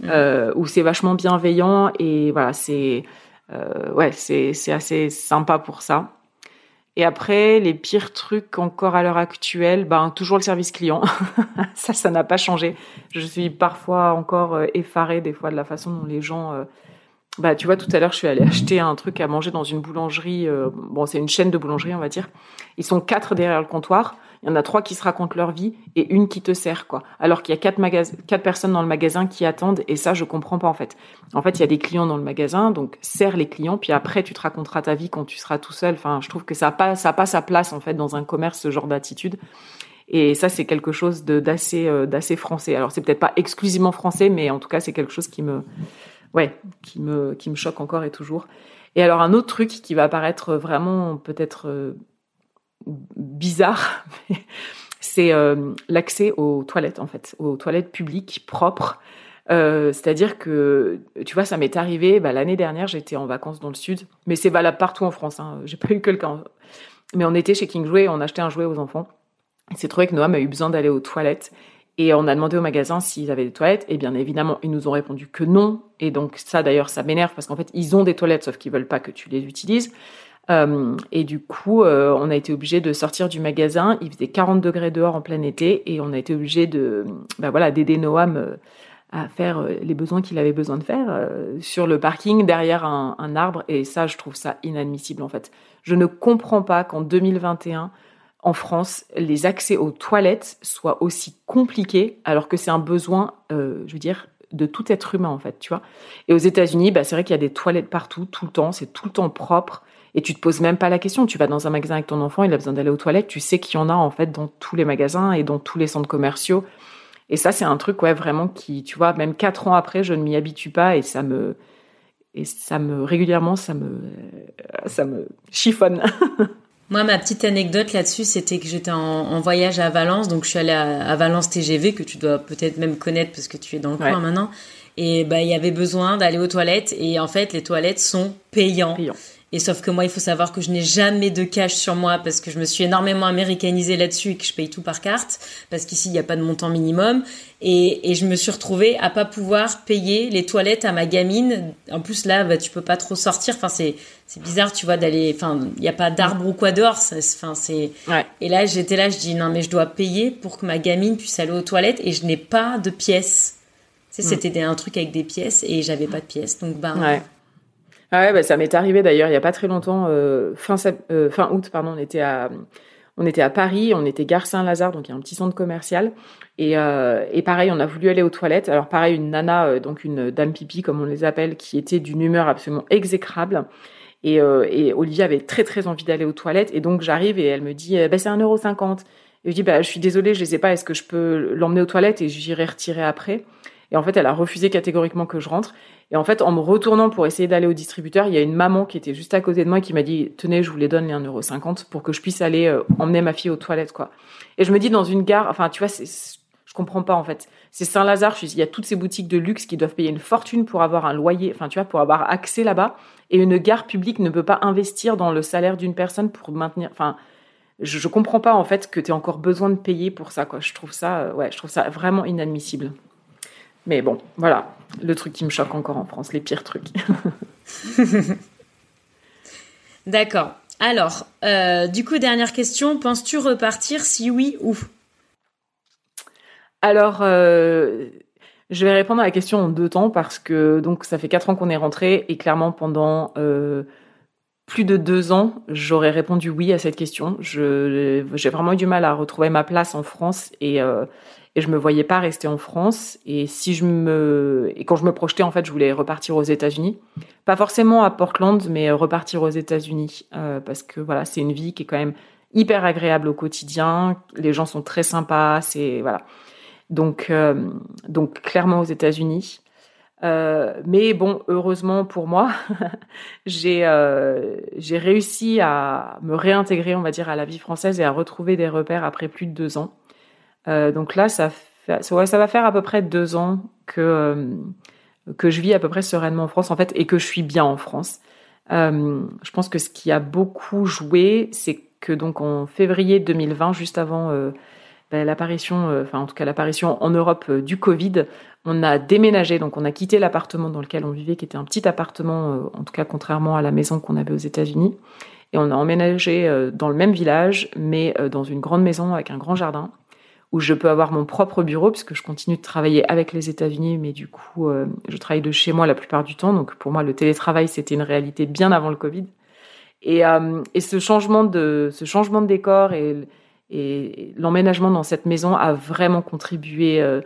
mmh. euh, où c'est vachement bienveillant et voilà c'est euh, ouais c'est c'est assez sympa pour ça. Et après, les pires trucs encore à l'heure actuelle, ben toujours le service client. ça, ça n'a pas changé. Je suis parfois encore euh, effarée des fois de la façon dont les gens. Euh, bah, tu vois, tout à l'heure, je suis allée acheter un truc à manger dans une boulangerie. Euh, bon, c'est une chaîne de boulangerie, on va dire. Ils sont quatre derrière le comptoir. Il y en a trois qui se racontent leur vie et une qui te sert, quoi. Alors qu'il y a quatre, quatre personnes dans le magasin qui attendent et ça, je comprends pas, en fait. En fait, il y a des clients dans le magasin, donc sers les clients, puis après, tu te raconteras ta vie quand tu seras tout seul. Enfin, je trouve que ça n'a pas, ça pas sa place, en fait, dans un commerce, ce genre d'attitude. Et ça, c'est quelque chose d'assez, euh, d'assez français. Alors, c'est peut-être pas exclusivement français, mais en tout cas, c'est quelque chose qui me, ouais, qui me, qui me choque encore et toujours. Et alors, un autre truc qui va apparaître vraiment peut-être euh, bizarre, c'est euh, l'accès aux toilettes, en fait, aux toilettes publiques propres. Euh, c'est-à-dire que, tu vois, ça m'est arrivé bah, l'année dernière, j'étais en vacances dans le sud, mais c'est valable partout en France. Hein, J'ai pas eu que le cas. Mais on était chez King Jouet, on achetait un jouet aux enfants. C'est trouvé que Noam a eu besoin d'aller aux toilettes. Et on a demandé au magasin s'ils avaient des toilettes. Et bien évidemment, ils nous ont répondu que non. Et donc ça, d'ailleurs, ça m'énerve parce qu'en fait, ils ont des toilettes, sauf qu'ils veulent pas que tu les utilises. Euh, et du coup, euh, on a été obligé de sortir du magasin. Il faisait 40 degrés dehors en plein été et on a été obligé de, bah voilà, d'aider Noam euh, à faire les besoins qu'il avait besoin de faire sur le parking derrière un, un, arbre. Et ça, je trouve ça inadmissible en fait. Je ne comprends pas qu'en 2021, en France, les accès aux toilettes soient aussi compliqués alors que c'est un besoin, je veux dire, de tout être humain en fait, tu vois. Et aux États-Unis, bah, c'est vrai qu'il y a des toilettes partout, tout le temps, c'est tout le temps propre. Et tu te poses même pas la question. Tu vas dans un magasin avec ton enfant, il a besoin d'aller aux toilettes. Tu sais qu'il y en a en fait dans tous les magasins et dans tous les centres commerciaux. Et ça, c'est un truc ouais vraiment qui, tu vois, même quatre ans après, je ne m'y habitue pas et ça me et ça me régulièrement, ça me ça me chiffonne. Moi, ma petite anecdote là-dessus, c'était que j'étais en, voyage à Valence, donc je suis allée à, Valence TGV, que tu dois peut-être même connaître parce que tu es dans le coin maintenant. Et bah, il y avait besoin d'aller aux toilettes, et en fait, les toilettes sont payantes. Payant. Et sauf que moi, il faut savoir que je n'ai jamais de cash sur moi parce que je me suis énormément américanisée là-dessus et que je paye tout par carte parce qu'ici, il n'y a pas de montant minimum. Et, et, je me suis retrouvée à pas pouvoir payer les toilettes à ma gamine. En plus, là, bah, tu peux pas trop sortir. Enfin, c'est, c'est bizarre, tu vois, d'aller, enfin, il n'y a pas d'arbre ou quoi dehors. Enfin, c'est, et là, j'étais là, je dis, non, mais je dois payer pour que ma gamine puisse aller aux toilettes et je n'ai pas de pièces. Tu sais, mm. c'était un truc avec des pièces et j'avais pas de pièces. Donc, bah, ah ouais, bah, ça m'est arrivé d'ailleurs il y a pas très longtemps, euh, fin, euh, fin août, pardon, on était à on était à Paris, on était gare Saint-Lazare, donc il y a un petit centre commercial. Et, euh, et pareil, on a voulu aller aux toilettes. Alors pareil, une nana, donc une dame pipi comme on les appelle, qui était d'une humeur absolument exécrable. Et, et Olivier avait très très envie d'aller aux toilettes. Et donc j'arrive et elle me dit, bah, c'est 1,50€. Et je dis, bah, je suis désolée, je ne sais pas, est-ce que je peux l'emmener aux toilettes? Et j'irai retirer après Et en fait, elle a refusé catégoriquement que je rentre. Et en fait, en me retournant pour essayer d'aller au distributeur, il y a une maman qui était juste à côté de moi qui m'a dit Tenez, je vous les donne les 1,50€ pour que je puisse aller euh, emmener ma fille aux toilettes, quoi. Et je me dis, dans une gare, enfin, tu vois, c'est, je comprends pas, en fait. C'est Saint-Lazare, il y a toutes ces boutiques de luxe qui doivent payer une fortune pour avoir un loyer, enfin, tu vois, pour avoir accès là-bas. Et une gare publique ne peut pas investir dans le salaire d'une personne pour maintenir, enfin, je, je comprends pas, en fait, que tu aies encore besoin de payer pour ça, quoi. Je trouve ça, euh, ouais, je trouve ça vraiment inadmissible. Mais bon, voilà, le truc qui me choque encore en France, les pires trucs. D'accord. Alors, euh, du coup, dernière question, penses-tu repartir Si oui, où? Alors, euh, je vais répondre à la question en deux temps parce que donc ça fait quatre ans qu'on est rentré et clairement pendant euh, plus de deux ans, j'aurais répondu oui à cette question. j'ai vraiment eu du mal à retrouver ma place en France et et je me voyais pas rester en France. Et si je me et quand je me projetais en fait, je voulais repartir aux États-Unis, pas forcément à Portland, mais repartir aux États-Unis euh, parce que voilà, c'est une vie qui est quand même hyper agréable au quotidien. Les gens sont très sympas, c'est voilà. Donc euh, donc clairement aux États-Unis. Euh, mais bon, heureusement pour moi, j'ai euh, j'ai réussi à me réintégrer, on va dire, à la vie française et à retrouver des repères après plus de deux ans. Euh, donc là, ça, va faire à peu près deux ans que, euh, que je vis à peu près sereinement en France, en fait, et que je suis bien en France. Euh, je pense que ce qui a beaucoup joué, c'est que donc en février 2020, juste avant ben, l'apparition, enfin en tout cas l'apparition en Europe du Covid, on a déménagé, donc on a quitté l'appartement dans lequel on vivait, qui était un petit appartement, en tout cas contrairement à la maison qu'on avait aux États-Unis, et on a emménagé dans le même village, mais dans une grande maison avec un grand jardin où je peux avoir mon propre bureau, puisque je continue de travailler avec les États-Unis, mais du coup, euh, je travaille de chez moi la plupart du temps. Donc pour moi, le télétravail, c'était une réalité bien avant le Covid. Et, euh, et ce changement de ce changement de décor et, l'emménagement dans cette maison a vraiment contribué euh,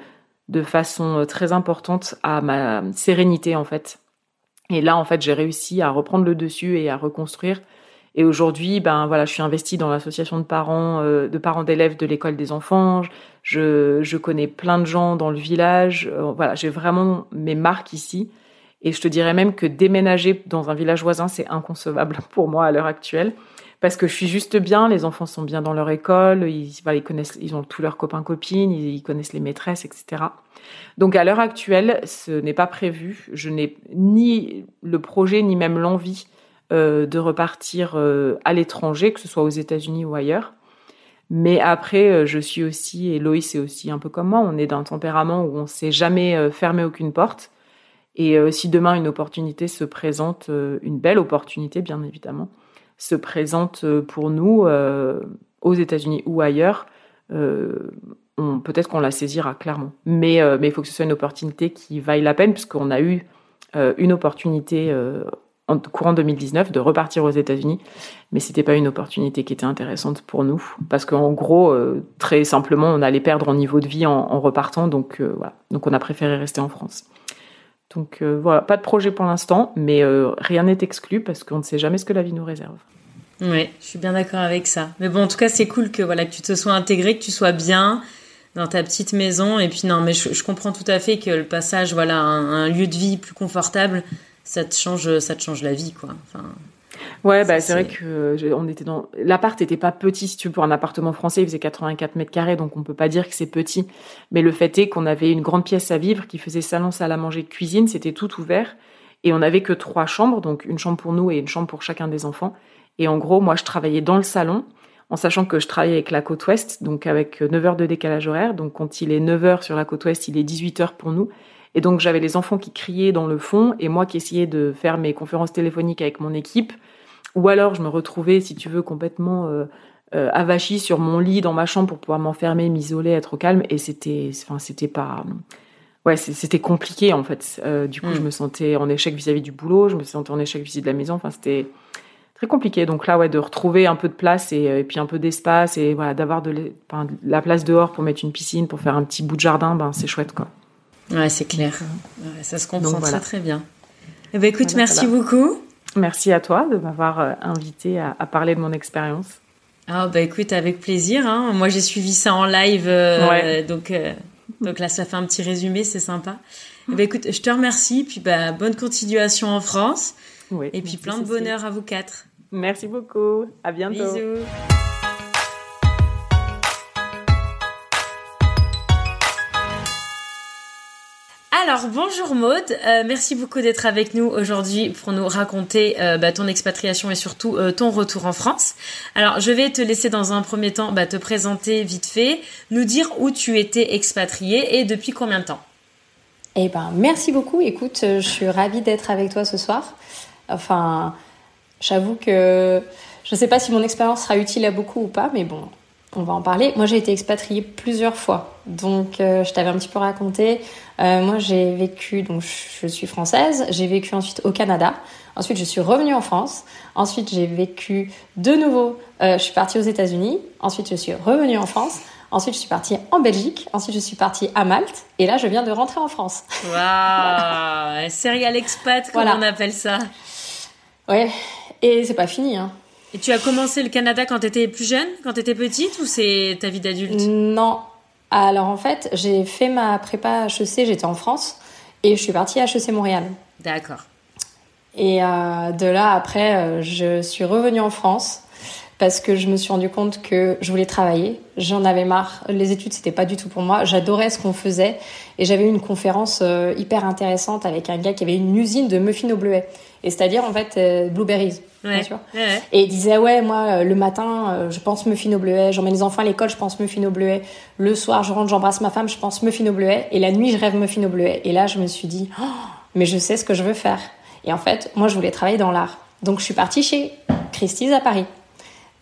de façon très importante à ma sérénité en fait. Et là, en fait, j'ai réussi à reprendre le dessus et à reconstruire et aujourd'hui, ben voilà, je suis investie dans l'association de parents, euh, de parents d'élèves de l'école des enfants. Je, je connais plein de gens dans le village. Euh, voilà, j'ai vraiment mes marques ici. Et je te dirais même que déménager dans un village voisin, c'est inconcevable pour moi à l'heure actuelle. Parce que je suis juste bien, les enfants sont bien dans leur école, ils, voilà, ils connaissent, ils ont tous leurs copains copines, ils, connaissent les maîtresses, etc. Donc à l'heure actuelle, ce n'est pas prévu. Je n'ai ni le projet ni même l'envie de repartir euh, à l'étranger, que ce soit aux États-Unis ou ailleurs. Mais après, euh, je suis aussi, et Loïs est aussi un peu comme moi, on est d'un tempérament où on ne s'est jamais fermé aucune porte. Et si demain une opportunité se présente, une belle opportunité bien évidemment, se présente pour nous aux États-Unis ou ailleurs, peut-être qu'on la saisira clairement. Mais mais il faut que ce soit une opportunité qui vaille la peine, puisqu'on a eu une opportunité en courant 2019 de repartir aux États-Unis, mais c'était pas une opportunité qui était intéressante pour nous parce qu'en gros, euh, très simplement, on allait perdre en niveau de vie en, repartant, donc euh, voilà. Donc on a préféré rester en France. Donc euh, voilà, pas de projet pour l'instant, mais rien n'est exclu parce qu'on ne sait jamais ce que la vie nous réserve. Oui, je suis bien d'accord avec ça. Mais bon, en tout cas, c'est cool que voilà que tu te sois intégré, que tu sois bien dans ta petite maison. Et puis non, mais je, comprends tout à fait que le passage, voilà, un lieu de vie plus confortable, ça te change, ça te change la vie, quoi. Enfin, ouais, bah, c'est vrai que on était dans l'appart était pas petit si tu veux pour un appartement français, il faisait 84 mètres carrés, donc on peut pas dire que c'est petit. Mais le fait est qu'on avait une grande pièce à vivre qui faisait salon, salle à manger, cuisine, c'était tout ouvert. Et on n'avait que trois chambres, donc une chambre pour nous et une chambre pour chacun des enfants. Et en gros, moi, je travaillais dans le salon, en sachant que je travaillais avec la côte ouest, donc avec 9 heures de décalage horaire. Donc quand il est 9 heures sur la côte ouest, il est 18 heures pour nous. Et donc j'avais les enfants qui criaient dans le fond et moi qui essayais de faire mes conférences téléphoniques avec mon équipe. Ou alors je me retrouvais, si tu veux, complètement euh, euh, avachie sur mon lit dans ma chambre pour pouvoir m'enfermer, m'isoler, être au calme. Et c'était, enfin, c'était pas, ouais, c'était compliqué en fait. Euh, du coup, je mm. me sentais en échec vis-à-vis du boulot, je me sentais en échec vis-à-vis de la maison. Enfin, c'était très compliqué. Donc là, ouais, de retrouver un peu de place et, puis un peu d'espace et voilà, d'avoir de, la place dehors pour mettre une piscine, pour faire un petit bout de jardin, ben c'est chouette quoi. Ouais, c'est clair. ça se comprend très très bien. Eh ben, écoute, merci beaucoup. Merci à toi de m'avoir euh, invité à, parler de mon expérience. Ah bah écoute, avec plaisir. Hein. Moi j'ai suivi ça en live, euh, donc euh, donc là ça fait un petit résumé, c'est sympa. Eh ben, écoute, je te remercie, puis bah bonne continuation en France, oui, et puis plein de bonheur à vous quatre. Merci beaucoup, à bientôt. Bisous. Alors bonjour Maude, euh, merci beaucoup d'être avec nous aujourd'hui pour nous raconter euh, bah, ton expatriation et surtout euh, ton retour en France. Alors je vais te laisser dans un premier temps bah, te présenter vite fait, nous dire où tu étais expatriée et depuis combien de temps? Eh ben merci beaucoup. Écoute, je suis ravie d'être avec toi ce soir. Enfin, j'avoue que je ne sais pas si mon expérience sera utile à beaucoup ou pas, mais bon, on va en parler. Moi, j'ai été expatriée plusieurs fois. Donc, euh, je t'avais un petit peu raconté. Euh, moi, j'ai vécu, donc je suis française. J'ai vécu ensuite au Canada. Ensuite, je suis revenue en France. Ensuite, j'ai vécu de nouveau. Euh, je suis partie aux États-Unis. Ensuite, je suis revenue en France. Ensuite, je suis partie en Belgique. Ensuite, je suis partie à Malte. Et là, je viens de rentrer en France. Waouh Serial expat, comme on appelle ça. Ouais. Et c'est pas fini, hein. Et tu as commencé le Canada quand tu étais plus jeune, quand tu étais petite, ou c'est ta vie d'adulte Non. Alors en fait, j'ai fait ma prépa HEC, j'étais en France, et je suis partie à HEC Montréal. D'accord. Et euh, de là, après, euh, je suis revenue en France parce que je me suis rendu compte que je voulais travailler. J'en avais marre. Les études, c'était pas du tout pour moi. J'adorais ce qu'on faisait. Et j'avais eu une conférence euh, hyper intéressante avec un gars qui avait une usine de muffins au bleuet. Et c'est-à-dire, en fait, euh, blueberries. bien sûr. Et il disait, ouais, moi, euh, le matin, je pense muffins au bleuet. J'emmène les enfants à l'école, je pense muffins au bleuet. Le soir, je rentre, j'embrasse ma femme, je pense muffins au bleuet. Et la nuit, je rêve muffins au bleuet. Et là, je me suis dit, oh, mais je sais ce que je veux faire. Et en fait, moi, je voulais travailler dans l'art. Donc, je suis partie chez Christie's à Paris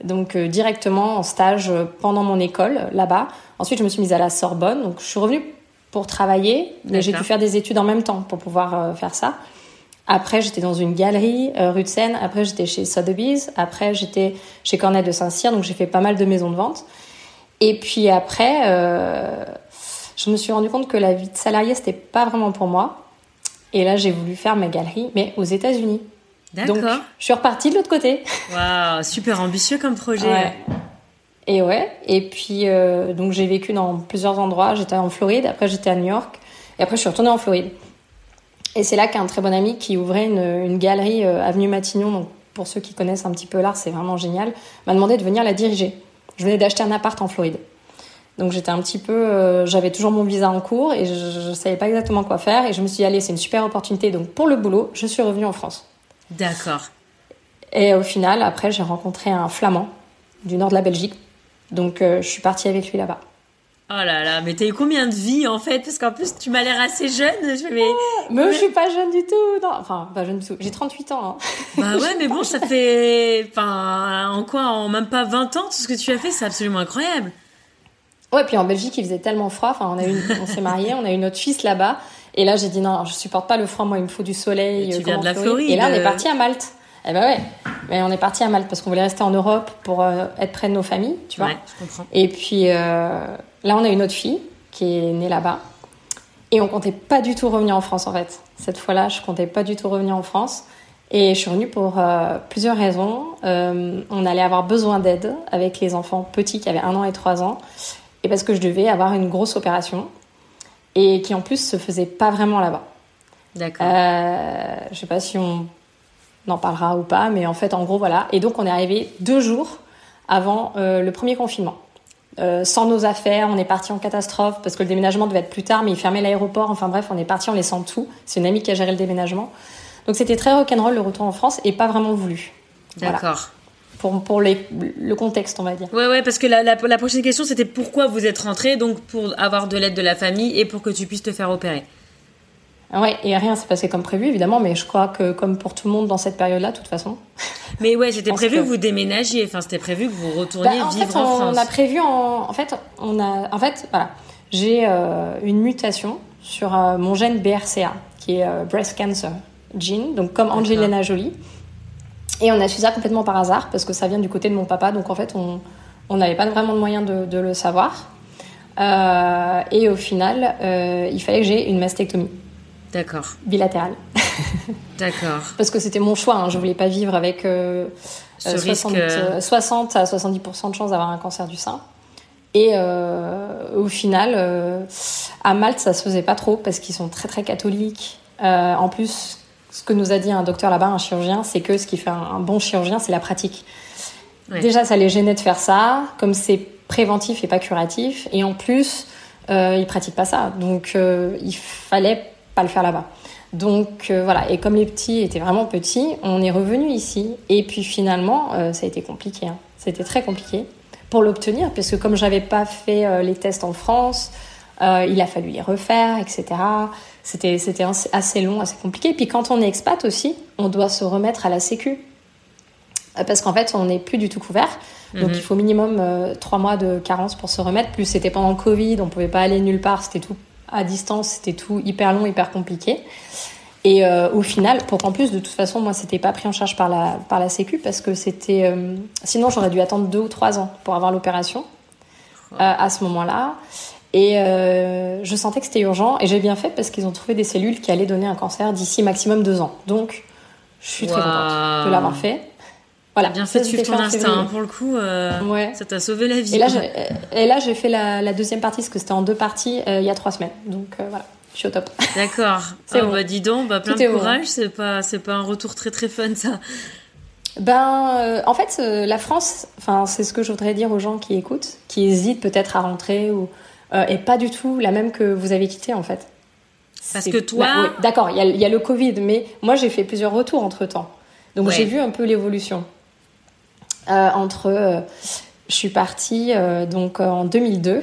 donc euh, directement en stage euh, pendant mon école là-bas. Ensuite, je me suis mise à la Sorbonne, donc je suis revenue pour travailler, mais j'ai dû faire des études en même temps pour pouvoir euh, faire ça. Après, j'étais dans une galerie rue de Seine. Après, j'étais chez Sotheby's. Après, j'étais chez Cornet de Saint-Cyr. Donc, j'ai fait pas mal de maisons de vente. Et puis après, je me suis rendu compte que la vie de salarié, c'était pas vraiment pour moi. Et là, j'ai voulu faire ma galerie, mais aux États-Unis. Donc, je suis repartie de l'autre côté. Waouh, super ambitieux comme projet. Et ouais, et puis euh, donc j'ai vécu dans plusieurs endroits. J'étais en Floride, après j'étais à New York, et après je suis retournée en Floride. Et c'est là qu'un très bon ami qui ouvrait une, une galerie euh, avenue Matignon. Donc pour ceux qui connaissent un petit peu l'art, c'est vraiment génial. M'a demandé de venir la diriger. Je venais d'acheter un appart en Floride. Donc j'étais un petit peu, euh, j'avais toujours mon visa en cours et je, ne savais pas exactement quoi faire. Et je me suis dit allez, c'est une super opportunité. Donc pour le boulot, je suis revenue en France. D'accord. Et au final, après, j'ai rencontré un flamand du nord de la Belgique. Donc, euh, je suis partie avec lui là-bas. Oh là là, mais t'as eu combien de vies en fait? Parce qu'en plus, tu m'as l'air assez jeune. Je mais... mais je suis pas jeune du tout. Non, enfin, pas jeune du tout. J'ai 38 ans. Hein. Bah ouais, mais bon, ça fait. Enfin, en quoi En même pas 20 ans, tout ce que tu as fait, c'est absolument incroyable. Ouais, puis en Belgique, il faisait tellement froid. Enfin, on, a on s'est mariés, on a eu notre fils là-bas. Et là, j'ai dit non, je supporte pas le froid, moi, il me faut du soleil. tu viens de la Floride. Et là, on est parti à Malte. Eh ben ouais, mais on est parti à Malte parce qu'on voulait rester en Europe pour euh, être près de nos familles, tu vois. Ouais, je comprends. Et puis euh, là, on a une autre fille qui est née là-bas. Et on comptait pas du tout revenir en France, en fait. Cette fois-là, je comptais pas du tout revenir en France. Et je suis revenue pour euh, plusieurs raisons. on allait avoir besoin d'aide avec les enfants petits qui avaient un an et trois ans. Et parce que je devais avoir une grosse opération et qui en plus se faisait pas vraiment là-bas. D'accord. Euh, je sais pas si on en parlera ou pas, mais en fait, en gros, voilà. Et donc, on est arrivé deux jours avant euh, le premier confinement. Euh, sans nos affaires, on est parti en catastrophe parce que le déménagement devait être plus tard, mais il fermait l'aéroport. Enfin bref, on est parti en laissant tout. C'est une amie qui a géré le déménagement. Donc c'était très rock'n'roll le retour en France et pas vraiment voulu. D'accord. Pour, pour les, le contexte, on va dire. Ouais, ouais, parce que la, la, la prochaine question, c'était pourquoi vous êtes rentré, donc pour avoir de l'aide de la famille et pour que tu puisses te faire opérer. Ouais, et rien s'est passé comme prévu, évidemment, mais je crois que comme pour tout le monde dans cette période-là, de toute façon. Mais ouais, c'était prévu que- que vous déménagiez, enfin, c'était prévu que vous retourniez Bah, en vivre fait, en on, France. on a prévu en, en fait, on a, en fait, voilà, j'ai euh, une mutation sur euh, mon gène BRCA, qui est euh, breast cancer gene, donc comme Angelina Jolie. Et on a su ça complètement par hasard parce que ça vient du côté de mon papa, donc en fait, on on n'avait pas vraiment de moyen de, de le savoir. Et au final, il fallait que j'ai une mastectomie D'accord, bilatérale. d'accord. Parce que c'était mon choix, hein. je voulais pas vivre avec euh, Ce euh, risque, 60, euh, euh, 60 à 70% de chances d'avoir un cancer du sein. Et euh, au final, euh, à Malte, ça se faisait pas trop parce qu'ils sont très très catholiques. Euh, en plus, ce que nous a dit un docteur là-bas, un chirurgien, c'est que ce qui fait un, un bon chirurgien, c'est la pratique. Ouais. Déjà, ça les gênait de faire ça, comme c'est préventif et pas curatif. Et en plus, euh, ils pratiquent pas ça. Donc, euh, il fallait pas le faire là-bas. Donc euh, voilà, et comme les petits étaient vraiment petits, on est revenu ici. Et puis finalement, euh, ça a été compliqué. hein. C'était très compliqué pour l'obtenir, parce que comme j'avais pas fait euh, les tests en France, il a fallu les refaire, etc. C'était c'était assez- long, assez compliqué. Et puis quand on est expat aussi, on doit se remettre à la Sécu. Parce qu'en fait, on n'est plus du tout couvert. Donc, il faut minimum trois mois de carence pour se remettre. Plus c'était pendant le Covid, on pouvait pas aller nulle part. C'était tout à distance, c'était tout hyper long, hyper compliqué. Et euh, au final, pour qu'en plus, de toute façon, moi, c'était pas pris en charge par la, par la Sécu parce que c'était. euh, sinon, j'aurais dû attendre deux ou trois ans pour avoir l'opération euh, à ce moment-là. Et je sentais que c'était urgent et j'ai bien fait parce qu'ils ont trouvé des cellules qui allaient donner un cancer d'ici maximum deux ans. Donc, je suis très contente de l'avoir fait. Voilà. Bien fait de suivre ton instinct, pour le coup, euh, Ouais. ça t'a sauvé la vie. Et là, j'ai, et fait la, la deuxième partie, parce que c'était en deux parties, euh, il y a trois semaines. Donc euh, voilà, je suis au top. D'accord. C'est Ah, bon. bah dis donc, bah, plein Tout de courage, c'est pas, c'est pas un retour très très fun ça. Ben, en fait, la France, enfin, c'est ce que je voudrais dire aux gens qui écoutent, qui hésitent peut-être à rentrer, ou, est pas du tout la même que vous avez quitté, en fait. Parce que toi- Bah, D'accord, il y, a- il y a le Covid, mais moi, j'ai fait plusieurs retours entre-temps. Donc, Ouais. j'ai vu un peu l'évolution. Euh, entre... euh, je suis partie euh, donc en 2002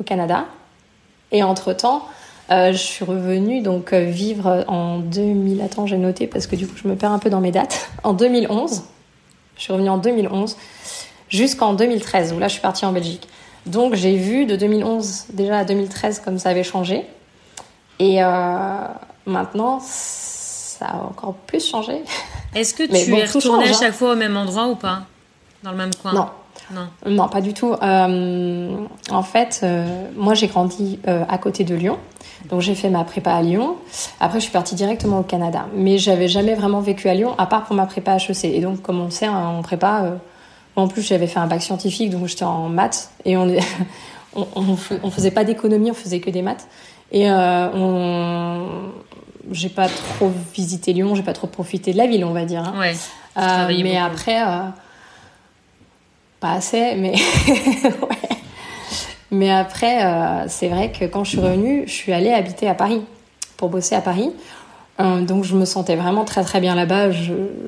au Canada. Et entre-temps, euh, je suis revenue donc vivre en 2000... Attends, j'ai noté parce que du coup, je me perds un peu dans mes dates. En 2011. Je suis revenue en 2011 jusqu'en 2013 où là, je suis partie en Belgique. Donc, j'ai vu de 2011 déjà à 2013 comme ça avait changé. Et maintenant, ça a encore plus changé. Est-ce que tu bon, es retourné à hein. chaque fois au même endroit ou pas Dans le même coin Non. Non. Non, pas du tout. Euh, en fait, euh, moi j'ai grandi euh, à côté de Lyon. Donc j'ai fait ma prépa à Lyon. Après, je suis partie directement au Canada. Mais j'avais jamais vraiment vécu à Lyon, à part pour ma prépa HEC. Et donc, comme on le sait, hein, en prépa, en plus j'avais fait un bac scientifique, donc j'étais en maths. Et on, on, on, on faisait pas d'économie, on faisait que des maths. Et on... j'ai pas trop visité Lyon, j'ai pas trop profité de la ville, on va dire. hein. Ouais. Euh, mais beaucoup. après, euh, pas assez, mais ouais. Mais après, euh, c'est vrai que quand je suis revenue, je suis allée habiter à Paris pour bosser à Paris. Euh, donc je me sentais vraiment très très bien là-bas.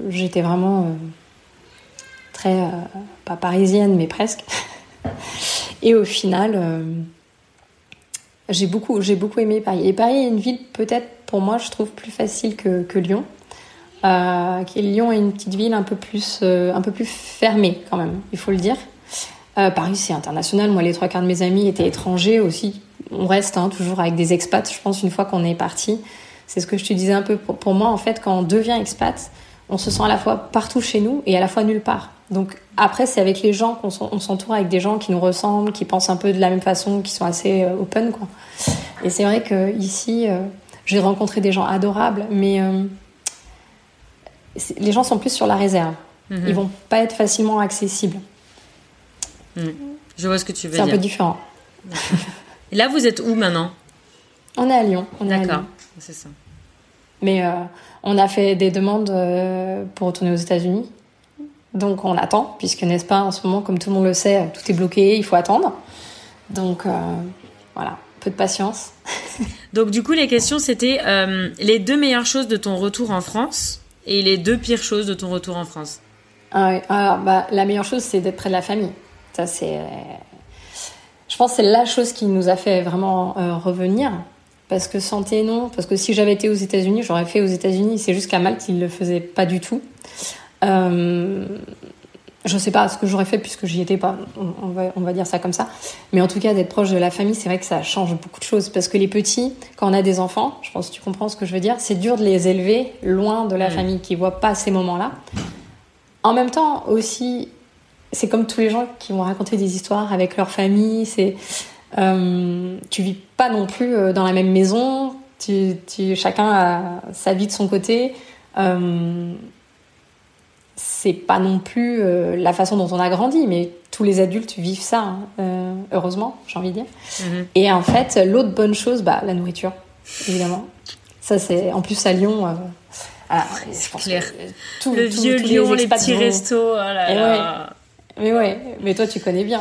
J'étais vraiment euh, très euh, pas parisienne, mais presque. Et au final, j'ai beaucoup j'ai beaucoup aimé Paris. Et Paris est une ville peut-être pour moi, je trouve plus facile que, Lyon. Euh, Lyon est une petite ville un peu plus, euh, un peu plus fermée quand même, il faut le dire. Euh, Paris, c'est international. Moi, les trois quarts de mes amis étaient étrangers aussi. On reste hein, toujours avec des expats. Je pense une fois qu'on est parti, c'est ce que je te disais un peu. Pour, pour moi, en fait, quand on devient expat, on se sent à la fois partout chez nous et à la fois nulle part. Donc après, c'est avec les gens qu'on s'en- on s'entoure avec des gens qui nous ressemblent, qui pensent un peu de la même façon, qui sont assez euh, open, quoi. Et c'est vrai que ici, j'ai rencontré des gens adorables, mais euh, les gens sont plus sur la réserve. Mhm. Ils vont pas être facilement accessibles. Je vois ce que tu veux C'est un dire. peu différent. Et là, vous êtes où maintenant? On est à Lyon. D'accord. C'est ça. Mais euh, on a fait des demandes euh, pour retourner aux États-Unis. Donc on attend, puisque n'est-ce pas, en ce moment, comme tout le monde le sait, tout est bloqué, il faut attendre. Donc euh, voilà, peu de patience. Donc du coup, les questions, c'était euh, les deux meilleures choses de ton retour en France et les deux pires choses de ton retour en France. Ah oui. Alors, bah, la meilleure chose, c'est d'être près de la famille. Ça, c'est. Je pense que c'est la chose qui nous a fait vraiment euh, revenir. Parce que santé, non. Parce que si j'avais été aux États-Unis, j'aurais fait aux États-Unis. C'est juste qu'à Malte, ils le faisaient pas du tout. Euh, je sais pas ce que j'aurais fait puisque j'y étais pas. On va, on va dire ça comme ça. Mais en tout cas, d'être proche de la famille, c'est vrai que ça change beaucoup de choses. Parce que les petits, quand on a des enfants, je pense que tu comprends ce que je veux dire, c'est dur de les élever loin de la famille, qui voient pas ces moments-là. En même temps, aussi, c'est comme tous les gens qui vont raconter des histoires avec leur famille. C'est euh, tu vis pas non plus euh, dans la même maison. Tu, tu, chacun a sa vie de son côté. Euh, c'est pas non plus euh, la façon dont on a grandi, mais tous les adultes vivent ça, hein, euh, heureusement, j'ai envie de dire. Mhm. Et en fait, l'autre bonne chose, bah, la nourriture, évidemment. Ça, c'est en plus à Lyon. euh, voilà, je pense clair. que tout- le tout- vieux Lyon, les, petits vont- restos. Oh là. Mais ouais, mais toi, tu connais bien.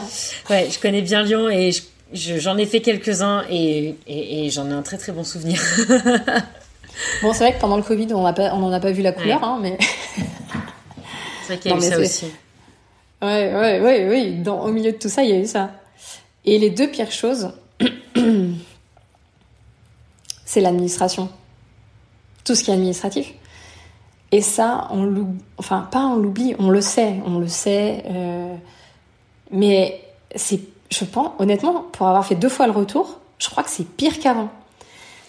Ouais, je connais bien Lyon et je- je- j'en ai fait quelques-uns et, et- et j'en ai un très très bon souvenir. Bon, c'est vrai que pendant le Covid, on n'en a pas vu la couleur, Ouais. hein, mais C'est vrai qu'il y a eu ça aussi. Ouais, ouais, ouais, oui. Dans, au milieu de tout ça, il y a eu ça. Et les deux pires choses, c'est l'administration. Tout ce qui est administratif. Et ça, on l'oublie. Enfin, pas on l'oublie, on le sait, on le sait. euh, mais c'est, je pense, honnêtement, pour avoir fait deux fois le retour, je crois que c'est pire qu'avant.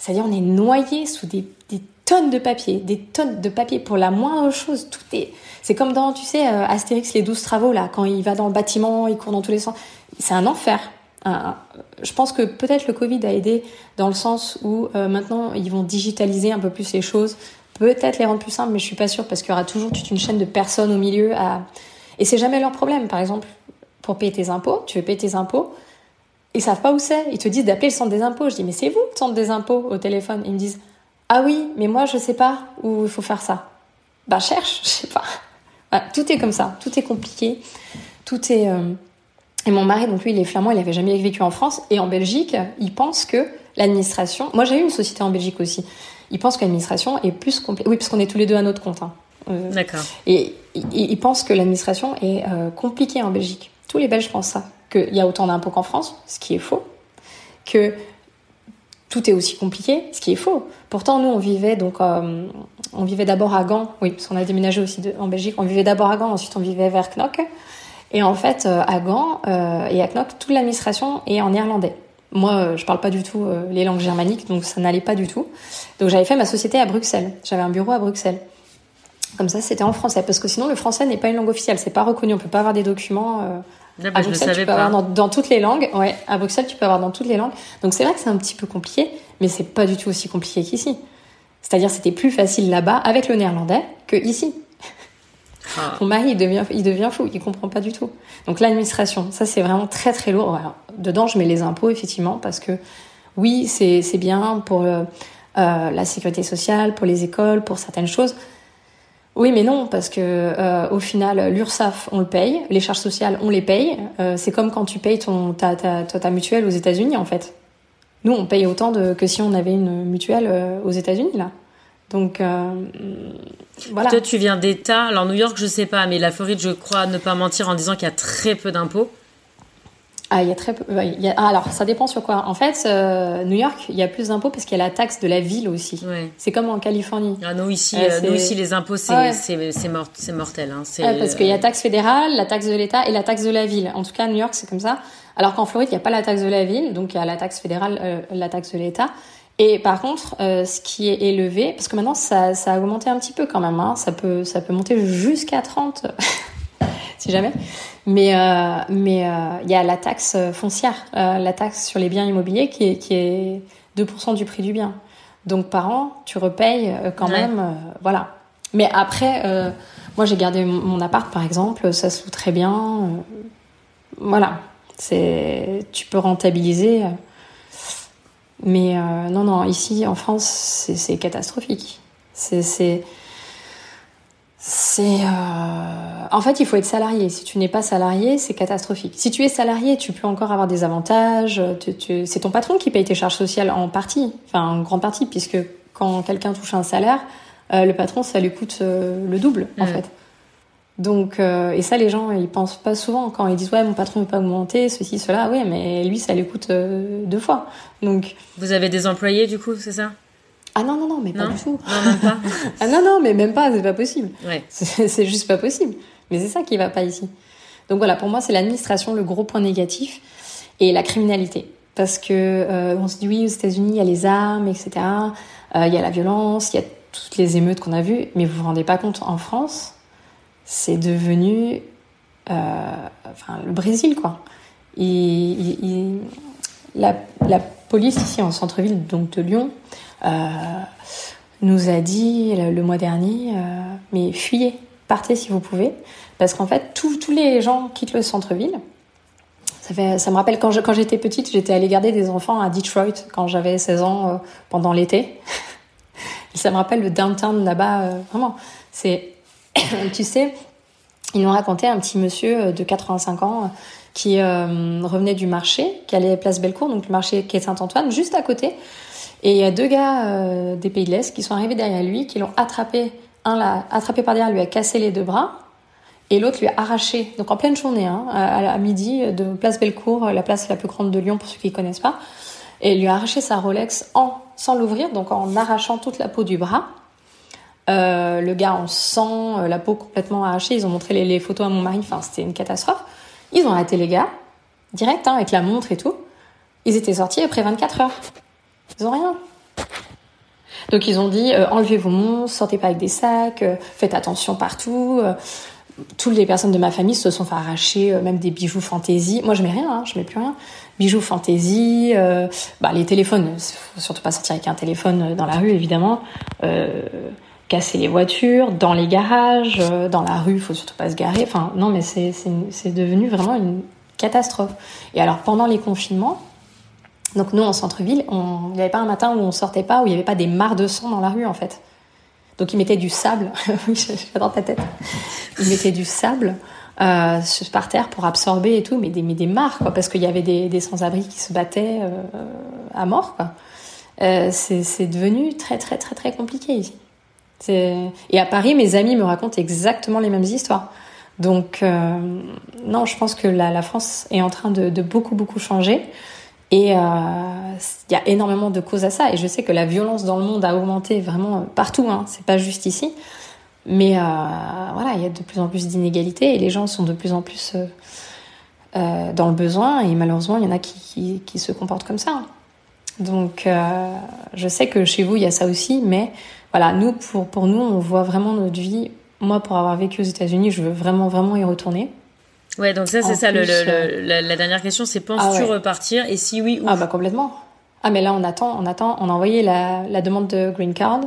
C'est-à-dire, on est noyé sous des, des tonnes de papier, des tonnes de papier pour la moindre chose. Tout est. C'est comme dans, tu sais, euh, Astérix, les 12 travaux, là, quand il va dans le bâtiment, il court dans tous les sens. C'est un enfer. Je pense que peut-être le Covid a aidé dans le sens où euh, maintenant ils vont digitaliser un peu plus les choses, peut-être les rendre plus simples, mais je suis pas sûre parce qu'il y aura toujours toute une chaîne de personnes au milieu. Et c'est jamais leur problème. Par exemple, pour payer tes impôts, tu veux payer tes impôts, ils savent pas où c'est. Ils te disent d'appeler le centre des impôts. Je dis, mais c'est vous le centre des impôts au téléphone. Ils me disent, ah oui, mais moi je sais pas où il faut faire ça. Bah cherche, je sais pas. Voilà, tout est comme ça, tout est compliqué, tout est. euh, Et mon mari, donc lui, il est flamand, il avait jamais vécu en France et en Belgique. Il pense que l'administration. Moi, j'ai eu une société en Belgique aussi. Il pense que l'administration est plus compliquée. Oui, parce qu'on est tous les deux à notre compte. hein. Euh, D'accord. et il, il pense que l'administration est euh, compliquée en Belgique. Tous les Belges pensent ça. Qu'il y a autant d'impôts qu'en France, ce qui est faux. Que tout est aussi compliqué, ce qui est faux. Pourtant, nous, on vivait donc, euh, on vivait d'abord à Gand. Oui, parce qu'on a déménagé aussi en Belgique. On vivait d'abord à Gand, ensuite on vivait vers Knock. Et en fait, euh, à Gand euh, et à Knock, toute l'administration est en néerlandais. Moi, je parle pas du tout les langues germaniques, donc ça n'allait pas du tout. Donc j'avais fait ma société à Bruxelles. J'avais un bureau à Bruxelles. Comme ça, c'était en français, parce que sinon le français n'est pas une langue officielle, c'est pas reconnu, on peut pas avoir des documents. Ah bah, à je le Bruxelles, tu savais peux pas. avoir dans, dans toutes les langues. Ouais, à Bruxelles, tu peux avoir dans toutes les langues. Donc c'est vrai que c'est un petit peu compliqué, mais c'est pas du tout aussi compliqué qu'ici. C'est-à-dire, c'était plus facile là-bas avec le néerlandais que ici. Ah. Mon mari, il devient, il devient fou, il comprend pas du tout. Donc l'administration, ça c'est vraiment très très lourd. Dedans, je mets les impôts effectivement parce que oui, c'est c'est bien pour euh, euh, la sécurité sociale, pour les écoles, pour certaines choses. Oui, mais non, parce que euh, au final, l'URSSAF, on le paye, les charges sociales, on les paye. Euh, c'est comme quand tu payes ton, ta, ta, ta, mutuelle aux États-Unis, en fait. Nous, on paye autant de, que si on avait une mutuelle euh, aux États-Unis, là. Donc, euh, voilà. Toi, tu viens d'État. Alors, New York, je sais pas, mais la Floride, je crois ne pas mentir en disant qu'il y a très peu d'impôts. Ah, il y a très peu. il y a- ah, alors, ça dépend sur quoi. En fait, euh, New York, il y a plus d'impôts parce qu'il y a la taxe de la ville aussi. Ouais. C'est comme en Californie. Ah, nous, ici, Ouais, euh, nous, ici les impôts, c'est Ah ouais. mort- mortel. Hein. Parce qu'il y a euh, taxe fédérale, la taxe de l'État et la taxe de la ville. En tout cas, à New York, c'est comme ça. Alors qu'en Floride, il n'y a pas la taxe de la ville, donc il y a la taxe fédérale, euh, la taxe de l'État. Et par contre, euh, ce qui est élevé, parce que maintenant ça, ça a augmenté un petit peu quand même, hein, ça peut ça peut monter jusqu'à 30, si jamais. Mais euh, mais euh, il y a la taxe foncière, euh, la taxe sur les biens immobiliers qui est qui est 2% du prix du bien. Donc par an, tu repayes quand Ouais. même, voilà. Mais après, moi j'ai gardé mon- appart par exemple, ça se loue très bien. voilà, c'est tu peux rentabiliser. mais euh, non, non, ici en France, c'est c'est catastrophique. C'est, c'est... euh... en fait il faut être salarié. Si tu n'es pas salarié, c'est catastrophique. Si tu es salarié, tu peux encore avoir des avantages. Tu, tu... C'est ton patron qui paye tes charges sociales en partie, enfin en grande partie, puisque quand quelqu'un touche un salaire, euh, le patron ça lui coûte euh, le double en fait. Donc euh, et ça les gens ils pensent pas souvent quand ils disent ouais mon patron veut pas augmenter ceci cela oui mais lui ça lui coûte deux fois. Donc vous avez des employés du coup c'est ça? Ah non, non, non, mais pas du tout. Non, même pas. ah non, non, mais même pas, c'est pas possible. Ouais. C'est juste pas possible. Mais c'est ça qui va pas ici. Donc voilà, pour moi, c'est l'administration le gros point négatif et la criminalité. Parce que euh, on se dit oui, aux États-Unis, il y a les armes, etc. Euh, il y a la violence, il y a toutes les émeutes qu'on a vues. Mais vous vous rendez pas compte, en France, c'est devenu euh, enfin, le Brésil, quoi. Et, la, la police ici en centre-ville, donc de Lyon, nous a dit le, mois dernier, euh, mais fuyez, partez si vous pouvez, parce qu'en fait, tous les gens quittent le centre-ville. Ça, fait, ça me rappelle quand, quand j'étais petite, j'étais allée garder des enfants à Detroit quand j'avais 16 ans euh, pendant l'été. ça me rappelle le downtown là-bas, vraiment. C'est, tu sais, ils nous racontaient un petit monsieur de 85 ans qui revenait du marché, qui allait place Bellecour, donc le marché qui Saint-Antoine, juste à côté. Et il y a deux gars euh, des Pays de l'Est qui sont arrivés derrière lui, qui l'ont attrapé. Un l'a attrapé par derrière, lui a cassé les deux bras, et l'autre lui a arraché, donc en pleine journée, hein, à, midi, de Place Bellecour, la place la plus grande de Lyon pour ceux qui ne connaissent pas, et lui a arraché sa Rolex en, sans l'ouvrir, donc en arrachant toute la peau du bras. Euh, le gars en sang, euh, la peau complètement arrachée. Ils ont montré les, les photos à mon mari. Enfin, c'était une catastrophe. Ils ont arrêté les gars, direct, hein, avec la montre et tout. Ils étaient sortis après 24 heures. Ils ont rien. Donc ils ont dit euh, enlevez vos monstres, sortez pas avec des sacs, euh, faites attention partout. Euh, toutes les personnes de ma famille se sont fait arracher même des bijoux fantaisie. Moi je mets rien, hein, je mets plus rien. Bijoux fantaisie, bah, les téléphones, faut surtout pas sortir avec un téléphone dans la rue évidemment. casser les voitures, dans les garages, dans la rue, faut surtout pas se garer. Enfin non mais c'est c'est devenu vraiment une catastrophe. Et alors pendant les confinements, donc nous, en centre-ville, il n'y avait pas un matin où on sortait pas, où il n'y avait pas des mares de sang dans la rue, en fait. Donc ils mettaient du sable, dans ta tête. Ils mettaient du sable euh, par terre pour absorber et tout, mais des, mais des mares, quoi, parce qu'il y avait des, des sans-abri qui se battaient euh, à mort, quoi. Euh, c'est devenu très, très, très, très compliqué ici. Et à Paris, mes amis me racontent exactement les mêmes histoires. Donc, non, je pense que la, la, France est en train de beaucoup, beaucoup changer. Et euh, il y a énormément de causes à ça. Et je sais que la violence dans le monde a augmenté vraiment partout. Hein. C'est pas juste ici. Mais euh, voilà, il y a de plus en plus d'inégalités et les gens sont de plus en plus euh, dans le besoin. Et malheureusement, il y en a qui, se comportent comme ça. Donc, euh, je sais que chez vous, il y a ça aussi. Mais voilà, nous, pour nous, on voit vraiment notre vie. Moi, pour avoir vécu aux États-Unis, je veux vraiment, vraiment y retourner. Ouais, donc ça, c'est ça. le, euh, la, dernière question, c'est penses-tu ah repartir Et si oui, où Ah, bah complètement. Ah, mais là, on attend, on attend. On a envoyé la, la demande de green card.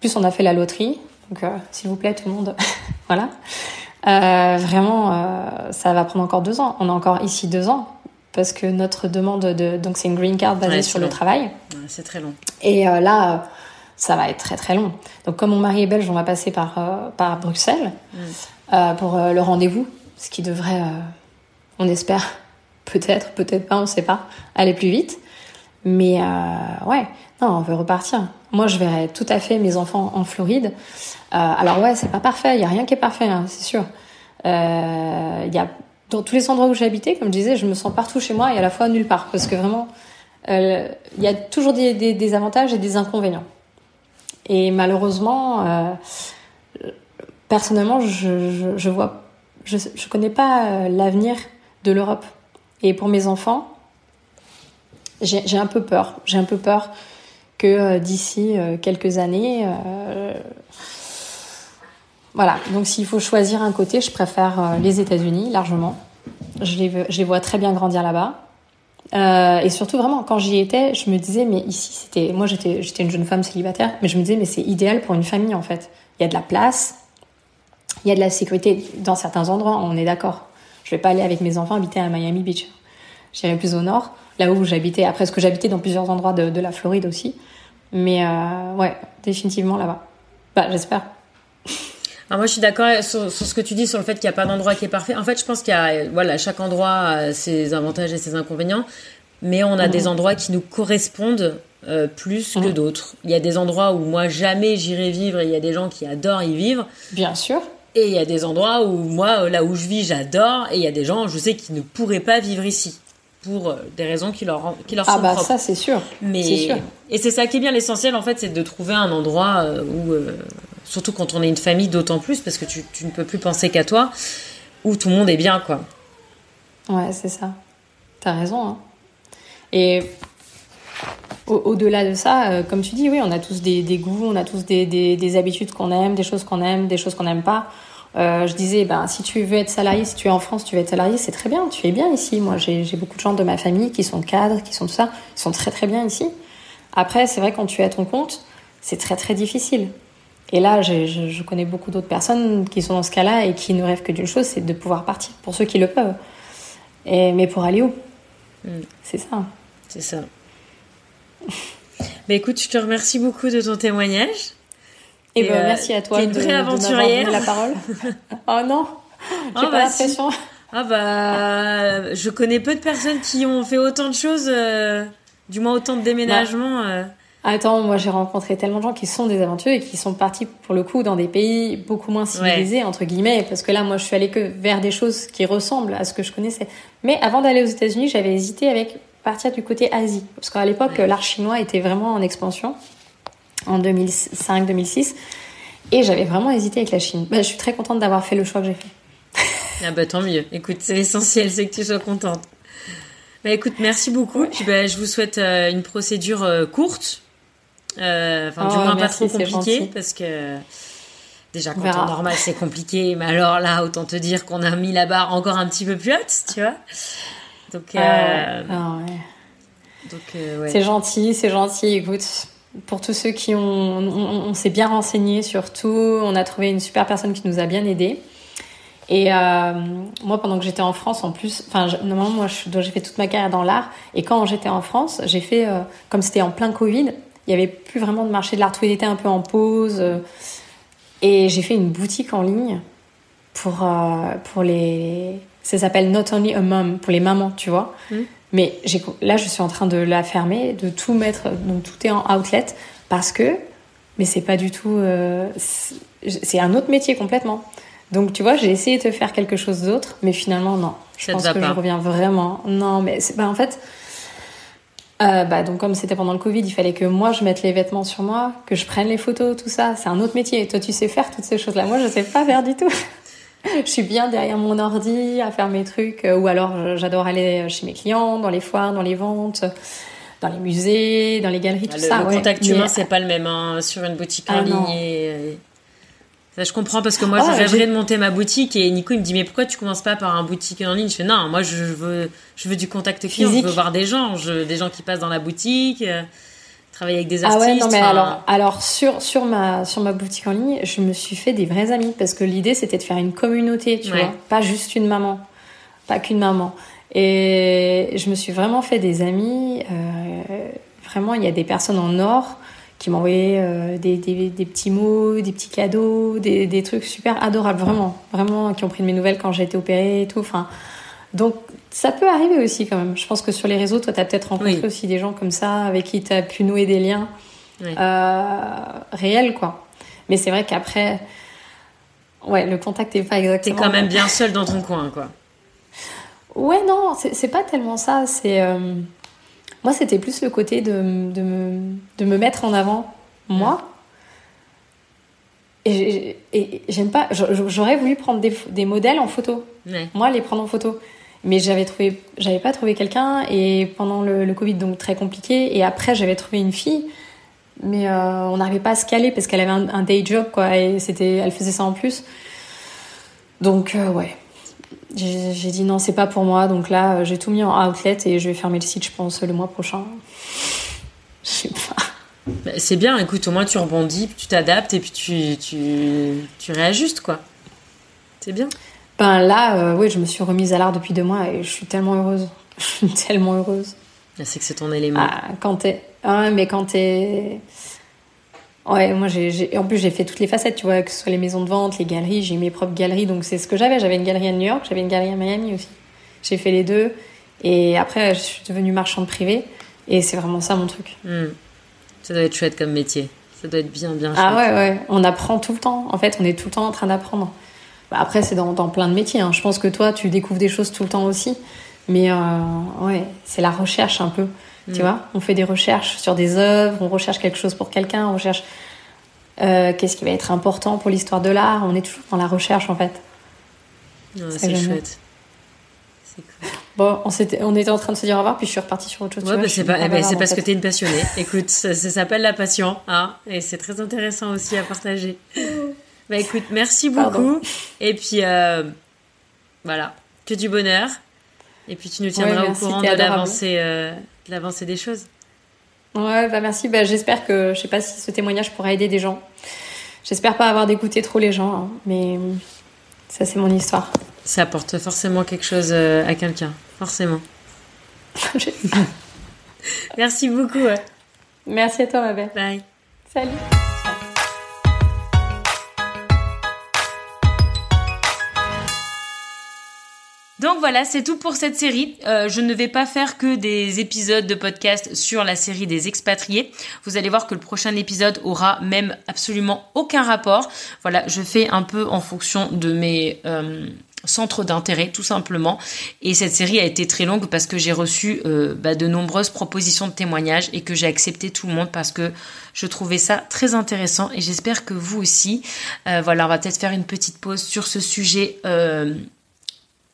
Plus, on a fait la loterie. Donc, euh, s'il vous plaît, tout le monde. voilà. Euh, vraiment, euh, ça va prendre encore deux ans. On a encore ici deux ans. Parce que notre demande de. Donc, c'est une green card basée sur le travail. Ouais, c'est très long. Et euh, là ça va être très très long. Donc comme mon mari est belge, on va passer par, par Bruxelles mm. pour le rendez-vous ce qui devrait, euh, on espère, peut-être, peut-être pas, on sait pas, aller plus vite. Mais euh, ouais, non, on veut repartir. Moi, je verrais tout à fait mes enfants en Floride. Euh, alors ouais, c'est pas parfait, il y a rien qui est parfait, hein, c'est sûr. Y a dans tous les endroits où j'ai habité, comme je disais, je me sens partout chez moi et à la fois nulle part, parce que vraiment, il y a toujours des, avantages et des inconvénients. Et malheureusement, personnellement, je, je vois je ne connais pas euh, l'avenir de l'Europe. Et pour mes enfants, j'ai un peu peur. J'ai un peu peur que euh, d'ici euh, quelques années, voilà. Donc s'il faut choisir un côté, je préfère les États-Unis largement. Je les, vois très bien grandir là-bas. Et surtout vraiment quand j'y étais, je me disais mais ici c'était moi j'étais une jeune femme célibataire, mais je me disais mais c'est idéal pour une famille en fait. Il y a de la place, il y a de la sécurité dans certains endroits, on est d'accord. Je vais pas aller avec mes enfants habiter à Miami Beach. J'irai plus au nord, là où j'habitais. Après, ce que j'habitais dans plusieurs endroits de, de, la Floride aussi. Mais euh, ouais, définitivement là-bas. Bah, j'espère. Alors moi, je suis d'accord sur, sur, ce que tu dis sur le fait qu'il n'y a pas d'endroit qui est parfait. En fait, je pense qu'il y a, voilà, chaque endroit a ses avantages et ses inconvénients, mais on a des mhm. endroits qui nous correspondent euh, plus que mhm. d'autres. Il y a des endroits où moi jamais j'irai vivre et il y a des gens qui adorent y vivre. Bien sûr. Et il y a des endroits où moi, là où je vis, j'adore et il y a des gens, je sais, qui ne pourraient pas vivre ici pour euh, des raisons qui leur, qui leur ah sont bah ça c'est sûr. Mais sûr. et c'est ça qui est bien l'essentiel en fait, c'est de trouver un endroit euh, où surtout quand on est une famille, d'autant plus, parce que tu, ne peux plus penser qu'à toi, où tout le monde est bien, quoi. Ouais, c'est ça. T'as raison. Hein. Et au-delà de ça, euh, comme tu dis, oui, on a tous des, goûts, on a tous des, habitudes qu'on aime, des choses qu'on aime, des choses qu'on n'aime pas. Euh, je disais, ben, si tu veux être salarié, si tu es en France, tu veux être salarié, c'est très bien, tu es bien ici. Moi, j'ai beaucoup de gens de ma famille qui sont cadres, qui sont tout ça, ils sont très très bien ici. Après, c'est vrai, quand tu es à ton compte, c'est très très difficile. Et là, je, je, connais beaucoup d'autres personnes qui sont dans ce cas-là et qui ne rêvent que d'une chose, c'est de pouvoir partir, pour ceux qui le peuvent. Et, mais pour aller où? Mm. C'est ça. C'est ça. Écoute, je te remercie beaucoup de ton témoignage. Et, ben, euh, merci à toi une vraie aventurière. la parole. oh non, j'ai oh, pas bah, l'impression. Ah bah, je connais peu de personnes qui ont fait autant de choses, euh, du moins autant de déménagements. Bah, euh. Attends, moi j'ai rencontré tellement de gens qui sont des aventuriers et qui sont partis pour le coup dans des pays beaucoup moins civilisés entre guillemets parce que là moi je suis allée que vers des choses qui ressemblent à ce que je connaissais. Mais avant d'aller aux États-Unis, j'avais hésité avec partir du côté Asie parce qu'à l'époque l'art chinois était vraiment en expansion en 2005-2006 et j'avais vraiment hésité avec la Chine. Bah, je suis très contente d'avoir fait le choix que j'ai fait. Ah bah tant mieux. Écoute, c'est l'essentiel, c'est que tu sois contente. Bah écoute, merci beaucoup. Bah, je vous souhaite euh, une procédure euh, courte euh, enfin, du oh, moins pas trop compliqué parce que déjà quand on normal c'est compliqué, mais alors là autant te dire qu'on a mis la barre encore un petit peu plus haute, tu vois. Donc, ah euh... ah Donc ouais. c'est gentil, c'est gentil. Écoute, pour tous ceux qui ont, on, s'est bien renseigné surtout, on a trouvé une super personne qui nous a bien aidés. Et euh, moi, pendant que j'étais en France, en plus, enfin, normalement, moi, j'ai fait toute ma carrière dans l'art. Et quand j'étais en France, j'ai fait, euh, comme c'était en plein Covid, il n'y avait plus vraiment de marché de l'art, tout était un peu en pause. Euh, et j'ai fait une boutique en ligne pour, pour les. Ça s'appelle Not Only a Mom, pour les mamans, tu vois. Mm. Mais là, je suis en train de la fermer, de tout mettre. Donc tout est en outlet parce que. Mais c'est pas du tout. Euh, c'est un autre métier complètement. Donc tu vois, j'ai essayé de faire quelque chose d'autre, mais finalement, non. Je pense que je reviens vraiment. Non, mais. Bah, en fait euh, bah, donc comme c'était pendant le Covid, il fallait que moi je mette les vêtements sur moi, que je prenne les photos, tout ça. C'est un autre métier. toi, tu sais faire toutes ces choses-là. Moi, je sais pas faire du tout. je suis bien derrière mon ordi à faire mes trucs, euh, ou alors j'adore aller chez mes clients, dans les foires, dans les ventes, dans les musées, dans les galeries, tout ça. Le contact humain, c'est pas le même hein, sur une boutique en ah, ligne je comprends parce que moi, oh, je de monter ma boutique et Nico, il me dit, mais pourquoi tu commences pas par un boutique en ligne? Je fais, non, moi, je veux, je veux du contact client, je veux voir des gens, je, des gens qui passent dans la boutique, euh, travailler avec des artistes. Ah ouais, non, mais alors, alors sur, sur, ma, sur ma boutique en ligne, je me suis fait des vrais amis parce que l'idée, c'était de faire une communauté, tu vois, pas juste une maman, pas qu'une maman. Et je me suis vraiment fait des amis. Euh, vraiment, il y a des personnes en or qui m'envoyaient euh, des, des, des, petits mots, des petits cadeaux, des, des, trucs super adorables, vraiment, vraiment, qui ont pris de mes nouvelles quand j'ai été opérée et tout. Enfin, donc ça peut arriver aussi quand même. Je pense que sur les réseaux, toi, tu as peut-être rencontré aussi des gens comme ça, avec qui tu as pu nouer des liens euh, réels, quoi. Mais c'est vrai qu'après, ouais, le contact n'est pas exactement. T'es quand même bien seul dans ton coin, quoi. Ouais, non, c'est pas tellement ça. C'est euh, moi, c'était plus le côté de, de, me, de, me, mettre en avant, moi. Et, j'aime pas. J'aurais voulu prendre des, des, modèles en photo. Moi, les prendre en photo. Mais j'avais trouvé, j'avais pas trouvé quelqu'un. Et pendant le, Covid, donc très compliqué. Et après, j'avais trouvé une fille. Mais euh, on n'arrivait pas à se caler parce qu'elle avait un, day job, quoi. Et c'était, elle faisait ça en plus. Donc, euh, ouais j'ai dit non, c'est pas pour moi. Donc là, j'ai tout mis en outlet et je vais fermer le site, je pense, le mois prochain. Je sais pas. Bah, c'est bien, écoute, au moins tu rebondis, tu t'adaptes et puis tu, tu, tu réajustes, quoi. C'est bien. Ben là, euh, oui, je me suis remise à l'art depuis deux mois et je suis tellement heureuse. Je suis tellement heureuse. C'est que c'est ton élément. Ah, quand t'es. Ah, mais quand t'es. Ouais, moi, j'ai, en plus, j'ai fait toutes les facettes, tu vois, que ce soit les maisons de vente, les galeries, j'ai mes propres galeries, donc c'est ce que j'avais. J'avais une galerie à New York, j'avais une galerie à Miami aussi. J'ai fait les deux. Et après, je suis devenue marchande privée. Et c'est vraiment ça mon truc. Hmm. Ça doit être chouette comme métier. Ça doit être bien, bien ah chouette. Ah ouais, ouais. On apprend tout le temps. En fait, on est tout le temps en train d'apprendre. Bah, après, c'est dans, dans, plein de métiers. Hein. Je pense que toi, tu découvres des choses tout le temps aussi. Mais euh, ouais, c'est la recherche un peu. Tu hmm. vois, on fait des recherches sur des œuvres, on recherche quelque chose pour quelqu'un, on recherche euh, qu'est-ce qui va être important pour l'histoire de l'art. On est toujours dans la recherche en fait. c'est chouette. Bon, on, était, on était en train de se dire au revoir, puis je suis repartie sur autre chose. Ouais, bah, c'est eh ben, parce que tu es une passionnée. écoute, ça, s'appelle la passion, hein, et c'est très intéressant aussi à partager. bah écoute, merci beaucoup. Et puis, euh, voilà, que du bonheur. Et puis tu nous tiendras au courant de l'avancée, euh, l'avancée des choses. Ouais, bah merci. Bah, j'espère que, je sais pas si ce témoignage pourra aider des gens. J'espère pas avoir d'écouter trop les gens, hein, mais ça c'est mon histoire. Ça apporte forcément quelque chose euh, à quelqu'un, forcément. merci beaucoup. Merci à toi, ma belle. Bye. Salut. Donc voilà, c'est tout pour cette série. Euh, je ne vais pas faire que des épisodes de podcast sur la série des expatriés. Vous allez voir que le prochain épisode aura même absolument aucun rapport. Voilà, je fais un peu en fonction de mes euh, centres d'intérêt, tout simplement. Et cette série a été très longue parce que j'ai reçu euh, bah, de nombreuses propositions de témoignages et que j'ai accepté tout le monde parce que je trouvais ça très intéressant et j'espère que vous aussi. voilà, on va peut-être faire une petite pause sur ce sujet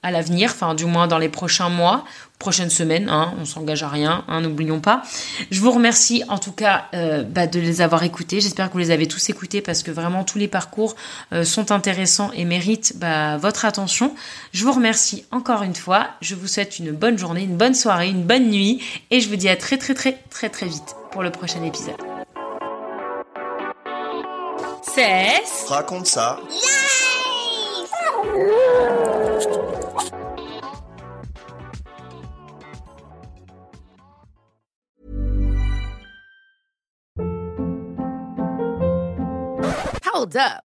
à l'avenir, enfin du moins dans les prochains mois, prochaines semaines, hein, on s'engage à rien, hein, n'oublions pas. Je vous remercie en tout cas euh, bah, de les avoir écoutés, j'espère que vous les avez tous écoutés parce que vraiment tous les parcours euh, sont intéressants et méritent bah, votre attention. Je vous remercie encore une fois, je vous souhaite une bonne journée, une bonne soirée, une bonne nuit et je vous dis à très très très très très vite pour le prochain épisode. Cesse Raconte ça. Hold up.